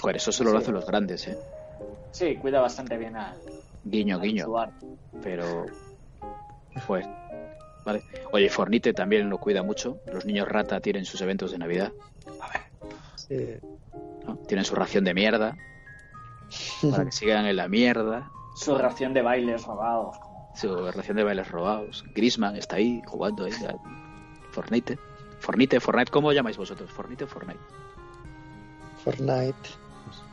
Joder, eso solo lo hacen los grandes, ¿eh? Sí, cuida bastante bien al, Guiño, al guiño. Pero. Pues. Vale. Oye, Fornite también lo cuida mucho. Los niños rata tienen sus eventos de Navidad. Sí. ¿no? Tienen su ración de mierda. Para que sigan en la mierda. Su ración de bailes robados. Su ración de bailes robados. Grisman está ahí jugando ahí. a Fornite. Fornite, Fortnite. ¿Cómo llamáis vosotros? Fornite, Fortnite. Fortnite.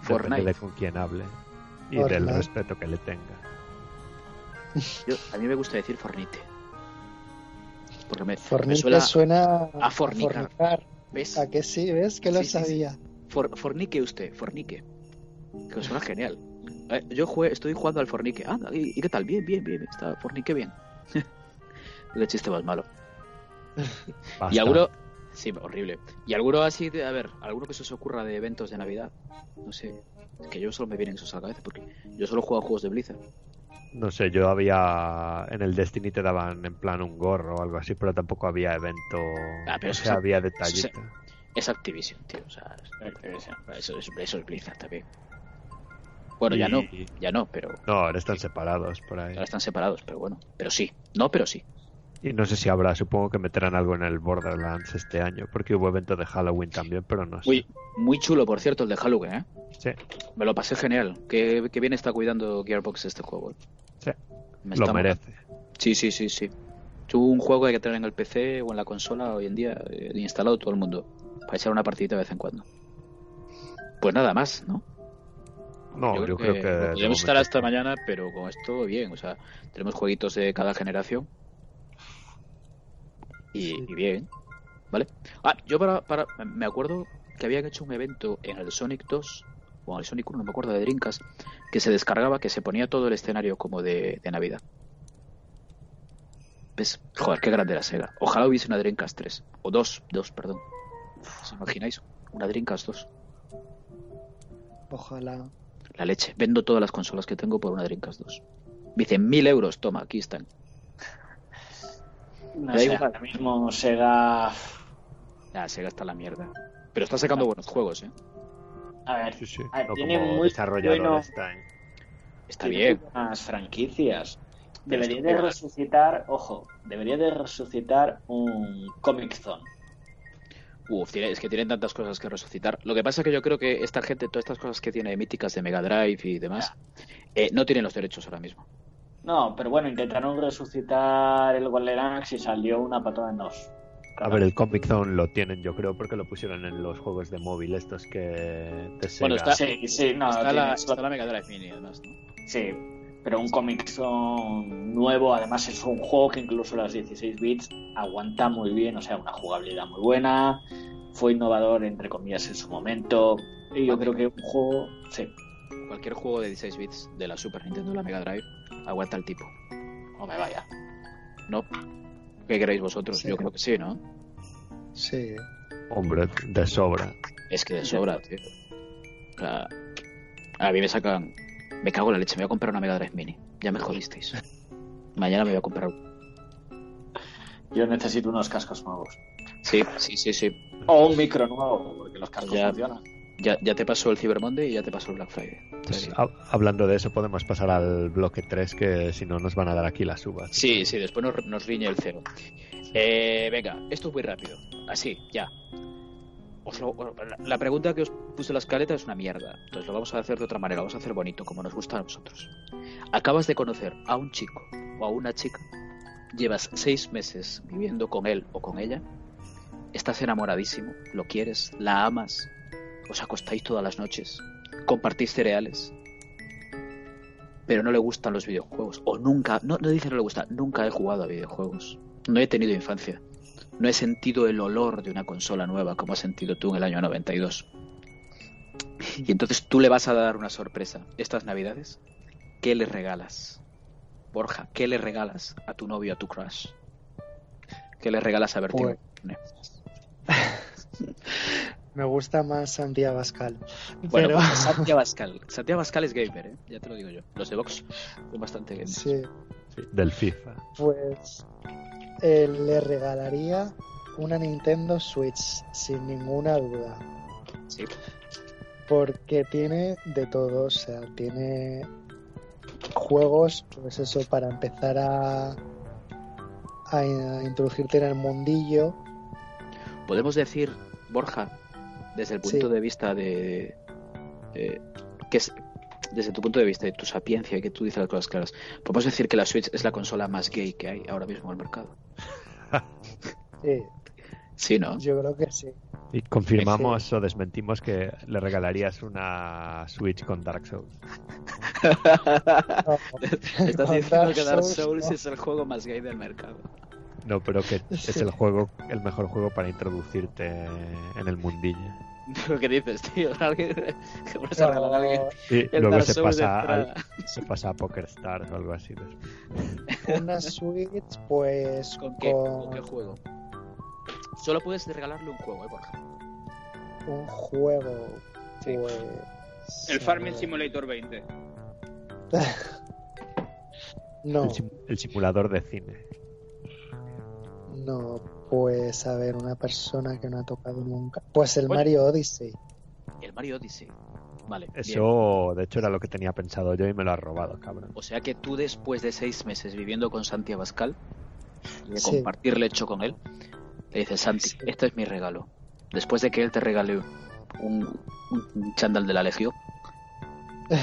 Fortnite. Depende de con quién hable y Fortnite. del respeto que le tenga. Yo, a mí me gusta decir Fornite. Porque me, me Fornite suena. suena a fornicar. fornicar. ¿Ves? ¿A que sí? ¿Ves? Que lo Sí, sí, sí. sabía. For- fornique usted, fornique. Que suena genial. Eh, yo jue- estoy jugando al fornique. Ah, ¿y, y qué tal? Bien, bien, bien. Está fornique bien. El chiste más malo. Basta. Y alguno. Sí, horrible. Y alguno así, de, a ver, alguno que se os ocurra de eventos de Navidad. No sé. Es que yo solo me vienen esos a la cabeza porque yo solo juego a juegos de Blizzard. No sé, yo había. En el Destiny te daban en plan un gorro o algo así, pero tampoco había evento. Ah, pero o sea, es- había eso detallito. Es Activision, tío. O sea, Activision. eso, es- eso es Blizzard también. Bueno, ya no. Ya no, pero. No, ahora están separados por ahí. Ahora están separados, pero bueno. Pero sí. No, pero sí. Y no sé si habrá, supongo que meterán algo en el Borderlands este año, porque hubo evento de Halloween también, pero no sé. Muy, muy chulo, por cierto, el de Halloween, ¿eh? Sí, Me lo pasé genial. Qué, qué bien está cuidando Gearbox este juego. Lo está merece. Sí, sí, sí, sí. Tú un juego que hay que tener en el PC o en la consola hoy en día, eh, instalado todo el mundo, para echar una partidita de vez en cuando. Pues nada más, ¿no? No, yo, creo que. de podemos estar hasta mañana, pero con esto bien. O sea, tenemos jueguitos de cada generación. Y, y bien, ¿vale? Ah, yo para, para. Me acuerdo que habían hecho un evento en el Sonic 2, o Sonic 1, no me acuerdo de Dreamcast, que se descargaba, que se ponía todo el escenario como de, de Navidad. ¿Ves? Joder, qué grande era Sega. Ojalá hubiese una Dreamcast 3. O 2, 2, perdón. ¿Os imagináis? Una Dreamcast 2. Ojalá. La leche. Vendo todas las consolas que tengo por una Dreamcast 2. Me dicen mil euros, toma, aquí están. No sé, ahora mismo Sega. Ah, Sega está la mierda. Pero está sacando buenos juegos, ¿eh? A ver, Sí, sí. a ver, no tiene como muy desarrollador bueno- está en- Está tiene bien. buenas franquicias. Pero Debería de resucitar, ojo, debería de resucitar un Comic Zone. Uf, es que tienen tantas cosas que resucitar. Lo que pasa es que yo creo que esta gente, todas estas cosas que tiene míticas de Mega Drive y demás, eh, no tienen los derechos ahora mismo. No, pero bueno, intentaron resucitar el Golden y salió una patada en dos. A ver, el Comic Zone lo tienen, yo creo, porque lo pusieron en los juegos de móvil estos que Sega. Bueno, está- Sí, sí, no, está, la, está la Mega Drive Mini, además, ¿no? sí, pero un Comic Zone nuevo, además es un juego que incluso las 16 bits aguanta muy bien, o sea, una jugabilidad muy buena, fue innovador, entre comillas, en su momento, y yo creo que un juego, sí, Cualquier juego de 16 bits de la Super Nintendo o la Mega Drive aguanta el tipo. no me vaya. ¿No? ¿Qué queréis vosotros? Sí. Yo creo que sí, ¿no? Sí. Hombre, de sobra. Es que de sobra, tío. O sea, a mí me sacan. Me cago en la leche, me voy a comprar una Mega Drive Mini. Ya me jodisteis. Mañana me voy a comprar. Yo necesito unos cascos nuevos. Sí, sí, sí, sí. O un micro nuevo, porque los cascos Ya. funcionan. Ya, ya te pasó el Cyber Monday y ya te pasó el Black Friday. Pues, ha- hablando de eso, podemos pasar al bloque 3, que si no nos van a dar aquí las uvas. sí, sí, después nos, nos riñe el cero. Eh, venga, esto es muy rápido. Así, ya. Os lo- la, la pregunta que os puse en la escaleta es una mierda. Entonces lo vamos a hacer de otra manera, lo vamos a hacer bonito, como nos gusta a nosotros. Acabas de conocer a un chico o a una chica, llevas seis meses viviendo con él o con ella, estás enamoradísimo, lo quieres, la amas, os acostáis todas las noches, compartís cereales, pero no le gustan los videojuegos, o nunca, no, no dice no le gusta, nunca he jugado a videojuegos, no he tenido infancia, no he sentido el olor de una consola nueva como has sentido tú en el año 92. Y entonces tú le vas a dar una sorpresa. Estas navidades, ¿qué le regalas? Borja, ¿qué le regalas a tu novio, a tu crush? ¿Qué le regalas a Bertín? Pues- Me gusta más Santiago Bascal. Bueno, Pero- pues Santiago Bascal. Santiago Bascal es gamer, ¿eh? ya te lo digo yo. Los de Vox son bastante gamers. Sí, Sí, del FIFA. pues eh, le regalaría una Nintendo Switch, sin ninguna duda. Sí. Porque tiene de todo, o sea, tiene juegos, pues eso, para empezar a, a introducirte en el mundillo. Podemos decir, Borja, desde el punto Sí. de vista de. eh, que es, desde tu punto de vista de tu sapiencia y que tú dices las cosas claras, podemos decir que la Switch es la consola más gay que hay ahora mismo en el mercado. Sí, Sí, ¿no? yo creo que sí. Y confirmamos o desmentimos que le regalarías una Switch con Dark Souls. No, Estás diciendo que Dark Souls, Souls no. es el juego más gay del mercado. No, pero que es Sí. el juego, el mejor juego para introducirte en el mundillo. Lo que dices, tío. Alguien, vas a regalar a alguien Y el luego se pasa, al- se pasa a Poker Stars o algo así. después. una Switch, pues ¿Con qué? ¿Con con qué juego? Solo puedes regalarle un juego, ¿eh, Borja? un juego, Sí. pues... El Farming eh, Simulator 20. No, El, sim- el simulador de cine. No, pues a ver, una persona que no ha tocado nunca. Pues el Oye. Mario Odyssey. El Mario Odyssey. Vale. bien. Eso, de hecho, era lo que tenía pensado yo y me lo has robado, cabrón. O sea que tú después de seis meses viviendo con Santi Abascal y de Sí. compartir lecho con él, le dices, Santi, Sí. este es mi regalo. Después de que él te regale un, un chándal de la Legión,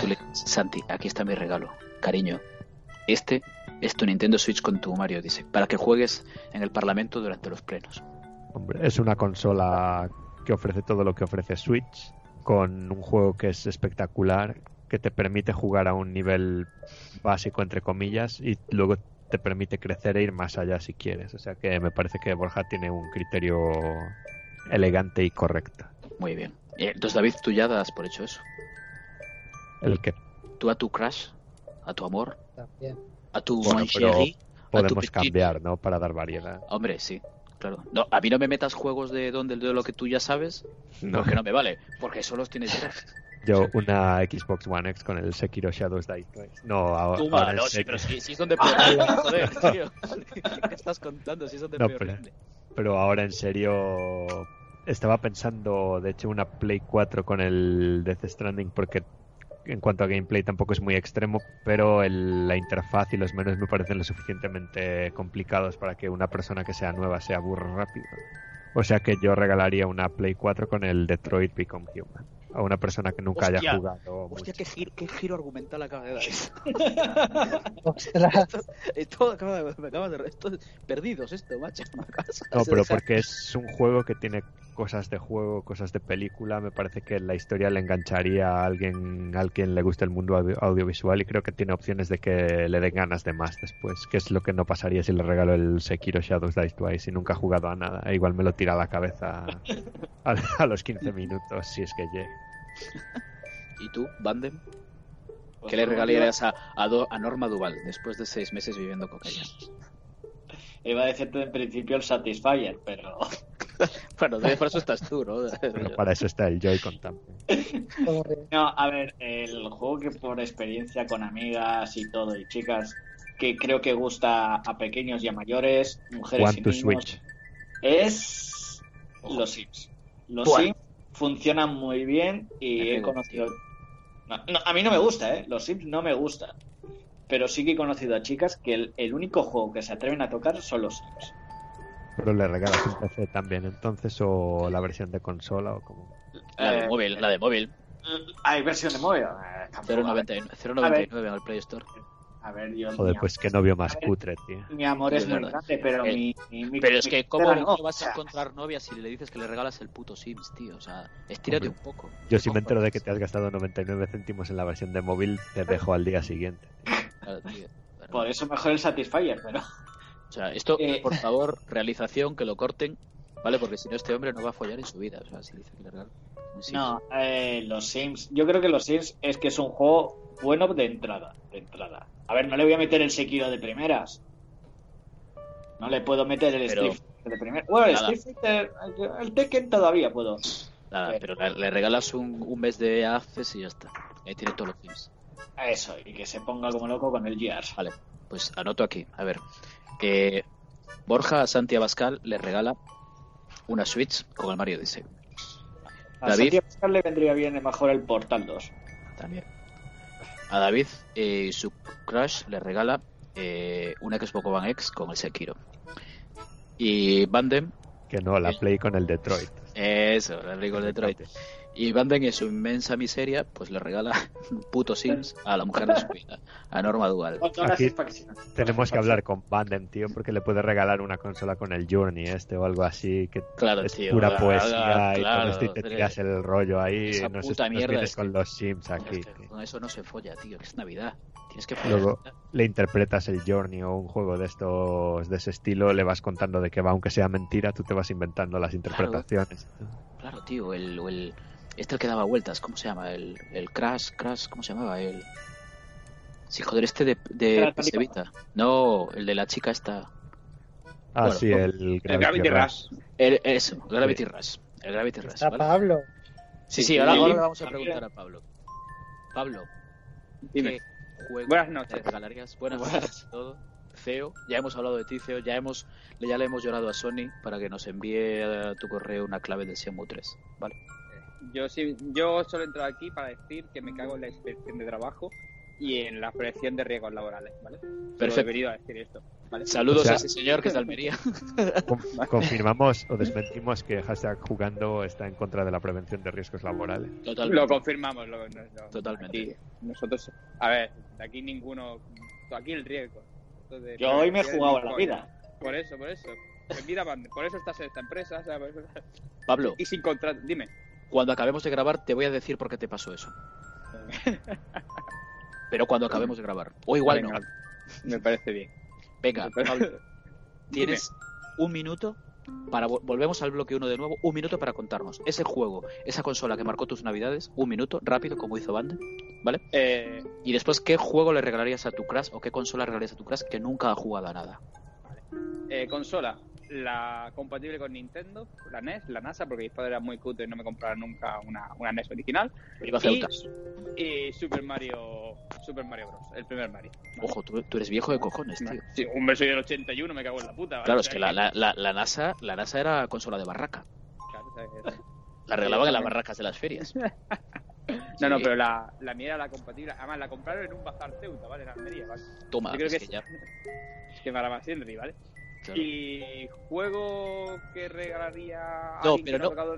tú le dices, Santi, aquí está mi regalo. Cariño, este es tu Nintendo Switch con tu Mario Odyssey, para que juegues en el Parlamento durante los plenos. Hombre, es una consola que ofrece todo lo que ofrece Switch, con un juego que es espectacular, que te permite jugar a un nivel básico, entre comillas, y luego te permite crecer e ir más allá si quieres. O sea que me parece que Borja tiene un criterio elegante y correcto. Muy bien. Eh, Entonces, David, tú ya das por hecho eso. El que Tú a tu crush, a tu amor, También. A tu Bueno, tu podemos cambiar, ¿no? Para dar variedad. Hombre, sí, claro. No, a mí no me metas juegos de donde de lo que tú ya sabes, No. porque no me vale, porque solo los tienes ya. Yo una Xbox One X con el Sekiro Shadows Die Twice. No, ahora, en no, sí, pero sí, sí son de peor joder, tío. ¿Qué estás contando? Sí son de No, peor pero ahora en serio estaba pensando de hecho una Play 4 con el Death Stranding porque en cuanto a gameplay tampoco es muy extremo pero el- la interfaz y los menús me parecen lo suficientemente complicados para que una persona que sea nueva se aburra rápido o sea que yo regalaría una Play 4 con el Detroit Become Human a una persona que nunca Hostia, haya jugado Hostia, qué giro, qué giro argumental acaba de dar esto. Ostras, Esto acaba de, me acaba de... Esto es perdidos esto, macho. No, pero porque es un juego que tiene cosas de juego, cosas de película. Me parece que la historia le engancharía a alguien al quien le guste el mundo audio- audiovisual y creo que tiene opciones de que le den ganas de más después, que es lo que no pasaría si le regalo el Sekiro Shadows Die Twice y nunca ha jugado a nada. E igual me lo tira a la cabeza a, a los 15 minutos si es que llega. ¿Y tú, Bandem? Pues ¿Qué le como regalarías a, a, Do- a Norma Duval después de seis meses viviendo con ella? Iba a decirte en principio el Satisfyer, pero Bueno, de- por eso estás tú, ¿no? Pero para eso está el Joy-Con también. No, a ver, el juego que por experiencia con amigas y todo, y chicas, que creo que gusta a pequeños y a mayores, mujeres One y niños, Switch. es los Sims. Los Buah. Sims funcionan muy bien y he conocido... No, no, a mí no me gusta, ¿eh? Los Sims no me gustan. Pero sí que he conocido a chicas que el, el único juego que se atreven a tocar son los Sims. Pero le regalas un PC también entonces o la versión de consola o como... La de Eh, móvil, la de móvil. Hay versión de móvil. Eh, tampoco, a ver, 0.99 0.99 en el Play Store. A ver, yo... Joder, pues qué novio más ver. cutre, tío. mi amor es Es muy verdad. grande, pero Eh, mi, mi- mi- Pero es que, ¿cómo no vas a encontrar novia si le dices que le regalas el puto Sims, tío? O sea, estírate un poco. Yo si me entero de que te has gastado 99 céntimos en la versión de móvil, te dejo al día siguiente. Claro, tío. Bueno, Por eso mejor el Satisfyer, pero... O sea, esto, Eh. por favor, realización, que lo corten, ¿vale? Porque si no, este hombre no va a follar en su vida. O sea, si dice que. No, eh, los Sims. Yo creo que los Sims es que es un juego bueno de entrada. De entrada. A ver, no le voy a meter el Sekiro de primeras. No le puedo meter el Pero- Street Fighter de primeras. Bueno, el. Street Fighter, el Tekken todavía puedo. Nada, Eh. pero le, le regalas un, un mes de Access y ya está. Ahí tiene todos los Sims. Eso, y que se ponga como loco con el GR. Vale, pues anoto aquí. A ver. Eh, Borja a Santi Abascal le regala una Switch con el Mario Odyssey. A David. Santiago Pascal le vendría bien mejor el Portal 2. También. A David eh, y su crush le regala eh, una Xbox One X con el Sekiro. Y Banden, Que no, la Play con el Detroit. eso, le digo el Detroit. Y Banden en su inmensa miseria, pues le regala un puto Sims a la mujer de su vida, a Norma Dual. Aquí Tenemos que hablar con Banden, tío, porque le puedes regalar una consola con el Journey este o algo así, que Claro, es tío, pura ah, poesía y claro, con esto y te tiras el rollo ahí. esa no sé puta si nos mierda es con los Sims aquí. Es que con eso no se folla, tío, que es Navidad. Tienes que follar. Luego le interpretas el Journey o un juego de estos de ese estilo, le vas contando de qué va, aunque sea mentira, tú te vas inventando las interpretaciones. Claro, tío, el, el- este el que daba vueltas, ¿cómo se llama? El, el Crash, Crash, ¿cómo se llamaba? El... Sí, joder, este de, de. Vita. No, el de la chica esta. Ah, Bueno, sí, el El Gravity Rush. El- eso, Gravity Rush. El Gravity Rush, Está ¿vale? Pablo. Sí, sí, ahora, le vamos a preguntar a Pablo. Pablo, Dime. ¿qué juego Buenas te noches. regalarías? Buenas noches a todo. Ceo, ya hemos hablado de ti, Ceo, ya hemos ya le hemos llorado a Sony para que nos envíe a tu correo una clave del Shenmue 3, ¿vale? Yo sí, yo solo entro aquí para decir que me cago en la inspección de trabajo y en la prevención de riesgos laborales, ¿vale? Perfecto. he venido a decir esto, ¿vale? Saludos O sea- a ese señor que es de Almería. Con- confirmamos o desmentimos que hashtag jugando está en contra de la prevención de riesgos laborales. Totalmente. Lo confirmamos, lo, lo- Totalmente. aquí nosotros, a ver, de aquí ninguno, aquí el riesgo. Yo hoy me he prevención jugado la vida. Por eso, por eso. Pues mira, por eso estás en esta empresa. Pablo, Y sin contrato, dime. Cuando acabemos de grabar te voy a decir por qué te pasó eso. Pero cuando acabemos de grabar. O igual no. Me parece bien. Venga, Pablo, tienes un minuto para vo- volvemos al bloque 1 de nuevo, un minuto para contarnos ese juego, esa consola que marcó tus navidades, un minuto, rápido, como hizo Bande, ¿vale? Eh, Y después, ¿qué juego le regalarías a tu Crash o qué consola regalarías a tu Crash que nunca ha jugado a nada? Eh, consola, la compatible con Nintendo, la NES, la NASA, porque mis padres eran muy cutres y no me compraron nunca una, una NES original. Viva Y, y Super Mario Super Mario Bros. El primer Mario. Ojo, tú, tú eres viejo de cojones, tío. Sí, un beso del 81, me cago en la puta. ¿vale? Claro, es que la, la, la, la NASA, la NASA era consola de barraca. claro, que- La regalaban en las barracas de las ferias. No, no, pero la, la mía era la compatible. Además, la compraron en un bazar Ceuta, ¿vale? En Almería, ¿vale? Toma, Yo creo es que que ya. Es que para más Henry, ¿vale? Claro. Y juego que regalaría a No, pero no. tocado-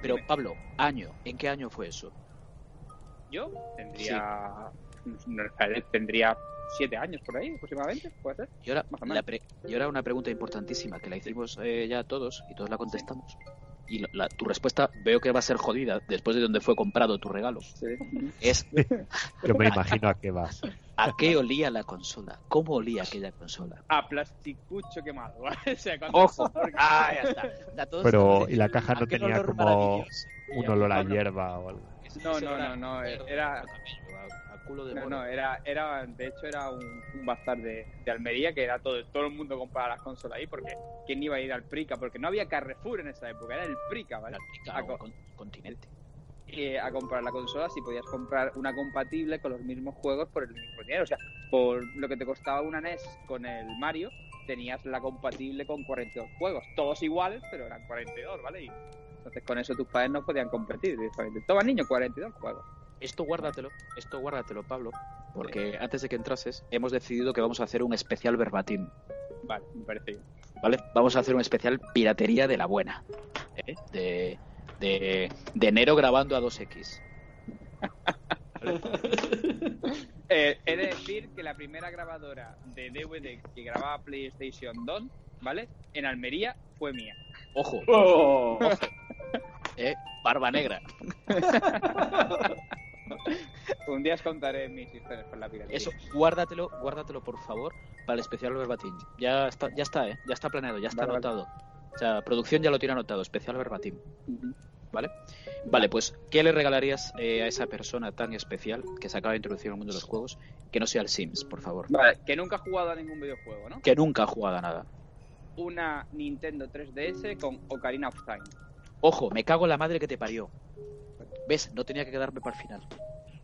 Pero. Pablo, año, ¿en qué año fue eso? Yo tendría. no, tendría siete años por ahí, aproximadamente, puede ser. Y ahora, Más o menos. la pre- y ahora una pregunta importantísima que la hicimos eh, ya todos y todos la contestamos. Y la- la- tu respuesta veo que va a ser jodida después de donde fue comprado tu regalo. Es Yo me imagino a qué vas. ¿a qué olía la consola? ¿Cómo olía aquella consola? A plasticucho quemado, ¡Ojo! porque- ¡Ah, ya está! Ya Pero, y la caja no tenía como un olor a hierba o algo. No, no, no, no, era- culo de No, era, era, de hecho era un, un bazar de, de Almería que era todo, todo el mundo compraba las consolas ahí porque ¿quién iba a ir al Prica? Porque no había Carrefour en esa época, era el Prica, ¿vale? Era Pica, a o co- con- continente. Eh, a comprar la consola si podías comprar una compatible con los mismos juegos por el mismo dinero. O sea, por lo que te costaba una NES con el Mario, tenías la compatible con 42 juegos. Todos iguales, pero eran 42, ¿vale? Y entonces con eso tus padres no podían competir. directamente. Toma niño, 42 juegos. Esto guárdatelo, esto guárdatelo, Pablo, porque antes de que entrases hemos decidido que vamos a hacer un especial verbatim, Vale, me parece bien. ¿vale? Vamos a hacer un especial piratería de la buena, ¿eh? de, de, de enero grabando a 2X. Eh, he de decir que la primera grabadora de DVD que grababa PlayStation 2, ¿vale? En Almería fue mía. Ojo, ¡Oh! ¿eh? barba negra. Un día os contaré mis historias con la piratería. Eso, guárdatelo, guárdatelo por favor para el especial verbatim. Ya está, ya está, ¿eh? ya está planeado, ya está Vale, vale. anotado. O sea, producción ya lo tiene anotado, especial verbatim. ¿Vale? Vale, pues, ¿qué le regalarías eh, a esa persona tan especial que se acaba de introducir en el mundo de los juegos que no sea el Sims, por favor? Vale, que nunca ha jugado a ningún videojuego, ¿no? Que nunca ha jugado a nada. Una Nintendo 3DS con Ocarina of Time. Ojo, me cago en la madre que te parió. ¿Ves? No tenía que quedarme para el final.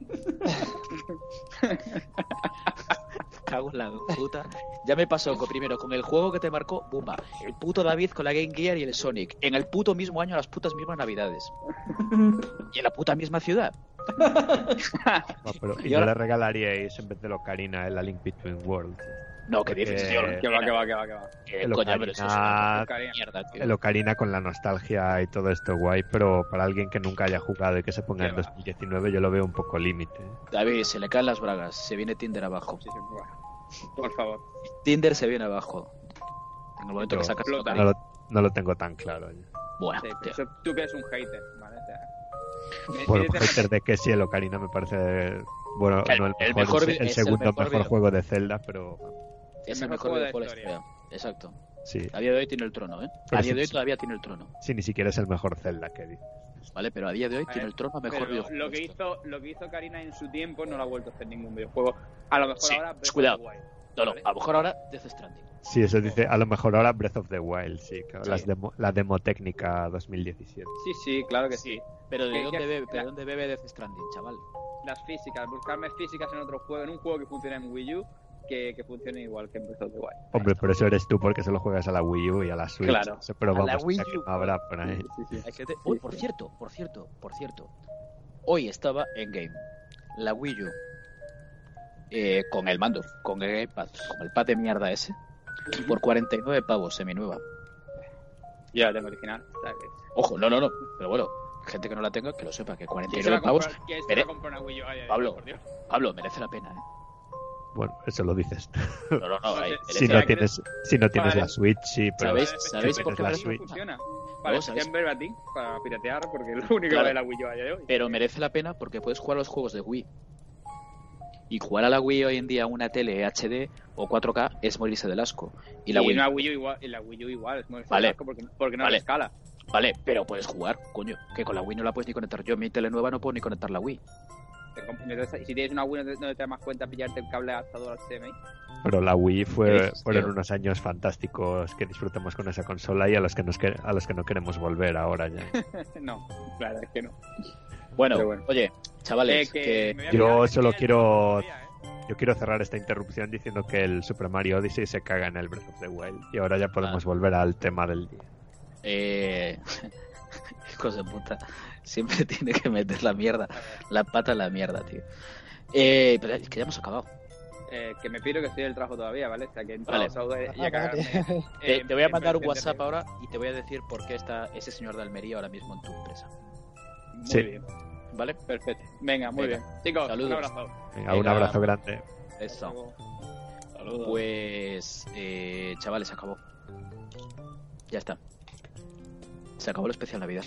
cago en la puta. Ya me pasó con, primero con el juego que te marcó, Bumba. El puto David con la Game Gear y el Sonic. En el puto mismo año, a las putas mismas navidades. y en la puta misma ciudad. No, pero, y Y no ahora- le regalaríais en vez de Ocarina el A Link Between Worlds. No, ¿qué dices, tío? Que va, que va, que va, que va. Eh, el coño, pero eso es una Ocarina- Ocarina. mierda, tío. El Ocarina con la nostalgia y todo esto guay, pero para alguien que nunca haya jugado y que se ponga en va. 2019 yo lo veo un poco límite. David, se le caen las bragas. Se viene Tinder abajo. Sí, sí, bueno. Por favor. Tinder se viene abajo. En el momento que sacas. No lo, no lo tengo tan claro. ya. Bueno, Sí, tío. eso- tú que eres un hater, ¿vale? Bueno, dices- hater de que sí, el Ocarina me parece, bueno, El- no el el mejor, el, el segundo mejor juego de Zelda, pero Es el mejor mejor juego de videojuego de la historia. Exacto. sí, A día de hoy tiene el trono, ¿eh? Pero a día sí, de hoy todavía tiene el trono. sí, ni siquiera es el mejor Zelda que dices. ¿Vale? Pero a día de hoy A tiene ver, el trono mejor pero videojuego. lo que hizo lo que hizo Karina en su tiempo no lo ha vuelto a hacer ningún videojuego. A lo mejor Sí, ahora cuidado. No, no, ¿vale? a lo mejor ahora Death Stranding. Sí, eso dice, a lo mejor ahora Breath of the Wild, sí, claro, Sí. las demo- la demo técnica 2017. Sí, sí, claro que sí. Pero ¿de dónde bebe, la- ¿de dónde bebe Death Stranding, chaval? Las físicas, buscarme físicas en otro juego, en un juego que funcione en Wii U, que, que funcione igual que en Breath of the Wild. Hombre, pero eso eres tú porque solo juegas a la Wii U y a la Switch. Claro. pero A la vamos, Wii que U. no habrá por ahí. Sí, sí. Hay que te- Uy, por cierto, por cierto, por cierto. Hoy estaba en game la Wii U eh, con el mando, con el gamepad, con el pad de mierda ese, por 49 pavos seminueva. Ya, tengo original. que- Ojo, no, no, no, pero bueno, gente que no la tenga, que lo sepa, que ¿Quién se va 49 a pavos, comprar, ¿quién se Mere- una Wii U? Ay, Pablo. por Dios. Pablo, merece la pena, ¿eh? Bueno, eso lo dices. No, no, no, ahí, si la no que- tienes, si no tienes Vale. la Switch, sí, pero ¿Sabéis? Vale, ¿Sabéis si por qué la Switch? funciona? Vale, verbatim para piratear, porque es lo único Claro. de la Wii U a día de hoy. Pero merece la pena porque puedes jugar los juegos de Wii. Y jugar a la Wii hoy en día a una tele HD o 4K es morirse del asco. Y la y Wii, una Wii U igual, y la Wii U igual, es muy Vale. asco porque, porque no Vale. le escala. vale, pero puedes jugar, coño. Que con la Wii no la puedes ni conectar. Yo en mi tele nueva no puedo ni conectar la Wii. Entonces, si tienes una Wii no te, no te das más cuenta pillarte el cable adaptador al HDMI. Pero la Wii ¿Qué fue, fueron tío? unos años fantásticos que disfrutamos con esa consola y a los que nos que- a los que no queremos volver ahora ya. no, claro, es que no. Bueno, oye, chavales, Eh, que, yo solo quiero- ¿eh? Yo quiero cerrar esta interrupción diciendo que el Super Mario Odyssey se caga en el Breath of the Wild y ahora ya podemos Ah. volver al tema del día. eh, de puta, siempre tiene que meter la mierda, la pata en la mierda, tío. Eh, pero es que ya hemos acabado. Eh, que me pido que estoy en el trabajo todavía, ¿vale? O sea, que Vale. Saude y a cagarme. vale. Te, voy a en mandar un WhatsApp ahora y te voy a decir por qué está ese señor de Almería ahora mismo en tu empresa. Muy Sí. bien, ¿Vale? perfecto. Venga, muy Venga. bien. Chicos, Saludos. un abrazo. Venga, un abrazo grande. Eso. Pues, eh, chavales, se acabó. Ya está. Se acabó el especial Navidad.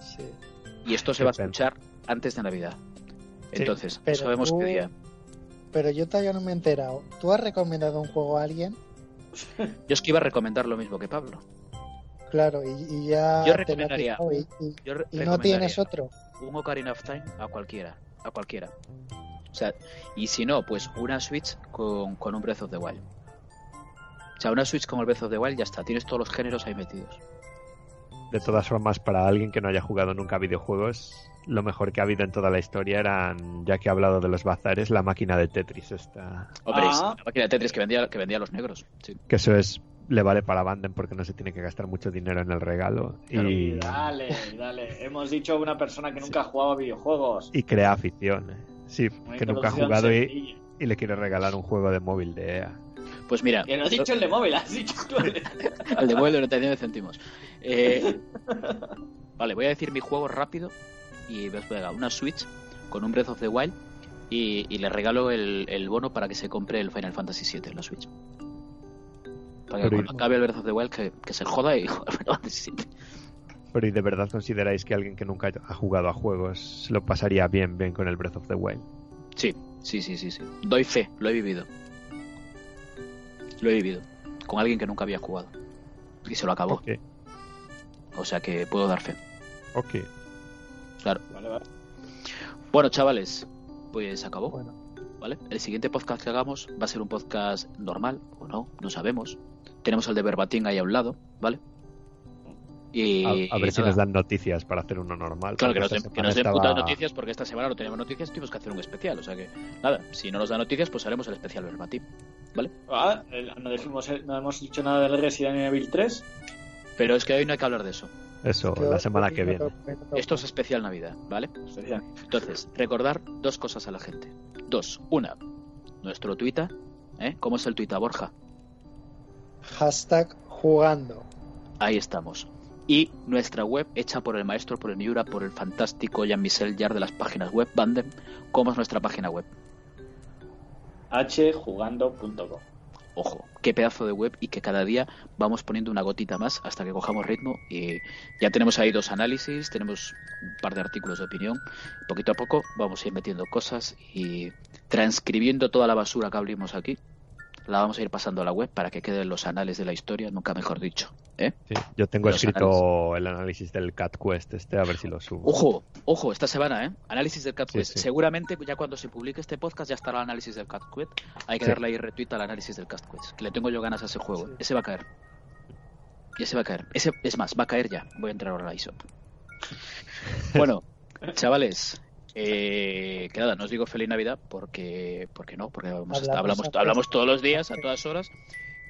Sí. Y esto se Qué va a escuchar antes de Navidad. Entonces, Pero sabemos tú- qué día. Pero yo todavía no me he enterado. ¿Tú has recomendado un juego a alguien? Yo es que iba a recomendar lo mismo que Pablo. Claro, y, y ya Yo te recomendaría- fijado y, y- Yo re- y no recomendaría tienes otro. un Ocarina of Time a cualquiera. A cualquiera. O sea, y si no, pues una Switch con, con un Breath of the Wild. O sea, una Switch con el Breath of the Wild ya está. Tienes todos los géneros ahí metidos. De todas formas, para alguien que no haya jugado nunca videojuegos, lo mejor que ha habido en toda la historia eran, ya que he hablado de los bazares, la máquina de Tetris esta. Hombre, Ah. la máquina de Tetris que vendía, que vendía a los negros. Sí. Que eso es le vale para Banden porque no se tiene que gastar mucho dinero en el regalo y, Dale, dale. Hemos dicho una persona que nunca ha jugado a videojuegos. y crea afición. ¿eh? Sí, Una que nunca ha jugado y, y le quiere regalar un juego de móvil de EA. Pues mira, Que no has dicho el de móvil, has dicho tú el de... el de vuelo de 99 céntimos. Eh, vale, voy a decir mi juego rápido y os voy a dar una Switch con un Breath of the Wild y, y le regalo el, el bono para que se compre el Final Fantasy VII en la Switch. Para que Pero- cuando acabe el Breath of the Wild que, que se joda y. Pero ¿y de verdad consideráis que alguien que nunca ha jugado a juegos se lo pasaría bien bien con el Breath of the Wild? Sí, sí, sí, sí, sí. Doy fe, lo he vivido. Lo he vivido. Con alguien que nunca había jugado. Y se lo acabó. Ok, O sea que puedo dar fe. ok. Claro. Vale, vale. Bueno, chavales, pues acabó. Bueno, ¿Vale? El siguiente podcast que hagamos va a ser un podcast normal o no, no sabemos. Tenemos el de Verbatim ahí a un lado, ¿vale? Y, A, a y ver si nada. nos dan noticias para hacer uno normal. Claro, que nos, den, que nos den estaba- putas noticias porque esta semana no tenemos noticias, tuvimos que hacer un especial. O sea que, nada, si no nos dan noticias, pues haremos el especial Verbatim. Ah, el- no, decimos- no hemos dicho nada del Resident Evil 3. Pero es que hoy no hay que hablar de eso. Eso, la semana que viene. Esto es especial Navidad, ¿vale? Especial. Entonces, recordar dos cosas a la gente. Dos. Una, nuestro Twitter. ¿eh? ¿Cómo es el Twitter, Borja? Hashtag jugando. Ahí estamos. Y nuestra web, hecha por el maestro, por el Miura, por el fantástico Jean-Michel Jarre de las páginas web Bandem. ¿Cómo es nuestra página web? hjugando.com. Ojo, qué pedazo de web y que cada día vamos poniendo una gotita más hasta que cojamos ritmo y ya tenemos ahí dos análisis, tenemos un par de artículos de opinión. Poquito a poco vamos a ir metiendo cosas y transcribiendo toda la basura que abrimos aquí. La vamos a ir pasando a la web para que queden los anales de la historia, nunca mejor dicho. ¿eh? Sí, yo tengo Los escrito el análisis del Cat Quest este, a ver si lo subo. Ojo, ojo, esta semana, ¿eh? Análisis del Cat Sí, Quest. sí. Seguramente ya cuando se publique este podcast ya estará el análisis del Cat Quest. Hay que darle ahí retweet al análisis del Cat Quest. Que le tengo yo ganas a ese juego. Ese va a caer. Y ese va a caer. Ese, es más, va a caer ya. Voy a entrar ahora a la ISOP. Bueno, chavales. Eh, que nada, no os digo feliz Navidad porque, porque no, porque estado- Hablamos hablamos, hablamos todos los días, a todas horas.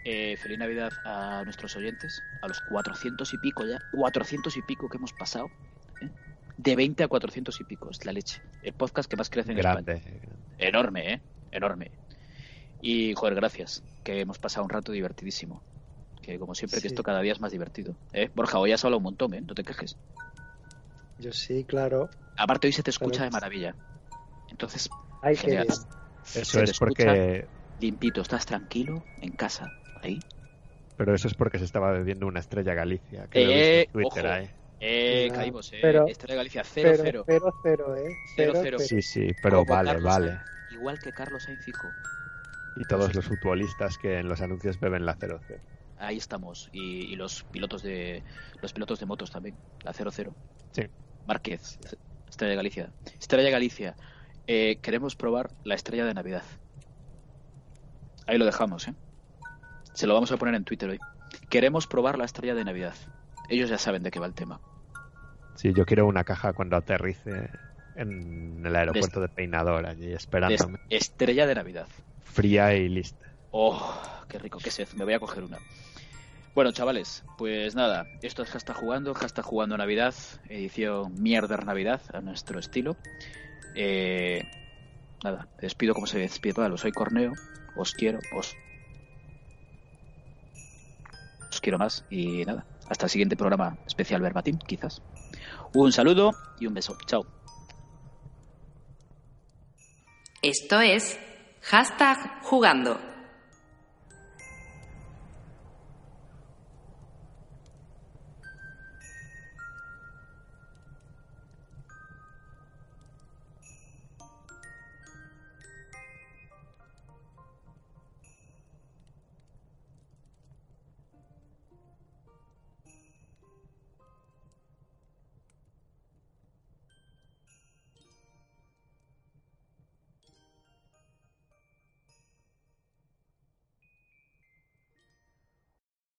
Eh, feliz Navidad a nuestros oyentes, a los 400 y pico ya, 400 y pico que hemos pasado. ¿eh? De 20 a 400 y pico, es la leche. El podcast que más crece en España. Grande. Enorme, ¿eh? Enorme. Y, joder, gracias, que hemos pasado un rato divertidísimo. Que como siempre, que esto cada día es más divertido. ¿eh? Borja, hoy has hablado un montón, ¿eh? No te quejes. Yo sí, claro. Aparte, hoy se te escucha de maravilla. Entonces, Ay, qué bien. Eso Se te es porque. limpito, estás tranquilo, en casa, ahí. Pero eso es porque se estaba bebiendo una estrella Galicia. Que lo he Eh, visto en Twitter ojo. ahí. Eh, Cuidado. caímos, eh. Pero- Estrella Galicia, Pero, 0-0. pero, cero, ¿eh? Cero, Cero, cero. cero. Sí, sí, pero Como vale, Carlos vale. Sainz, igual que Carlos Sainz Fijo. Y todos los futbolistas que en los anuncios beben la 0 Ahí estamos. Y, y los pilotos de los pilotos de motos también. La 0-0. Sí. Márquez, Estrella de Galicia. Estrella de Galicia. Eh, queremos probar la estrella de Navidad. Ahí lo dejamos, ¿eh? Se lo vamos a poner en Twitter hoy. Queremos probar la estrella de Navidad. Ellos ya saben de qué va el tema. Sí, yo quiero una caja cuando aterrice en el aeropuerto de Peinador, allí esperándome. est- estrella de Navidad. Fría y lista. Oh, qué rico, qué sed. Me voy a coger una. Bueno, chavales, pues nada, esto es Hashtag Jugando, Hashtag Jugando Navidad, edición Mierder Navidad, a nuestro estilo. Eh, nada, despido como se despide Pablo. Soy Corneo, os quiero, os, os quiero más y nada, hasta el siguiente programa especial Verbatim, quizás. Un saludo y un beso. Chao. Esto es Hashtag Jugando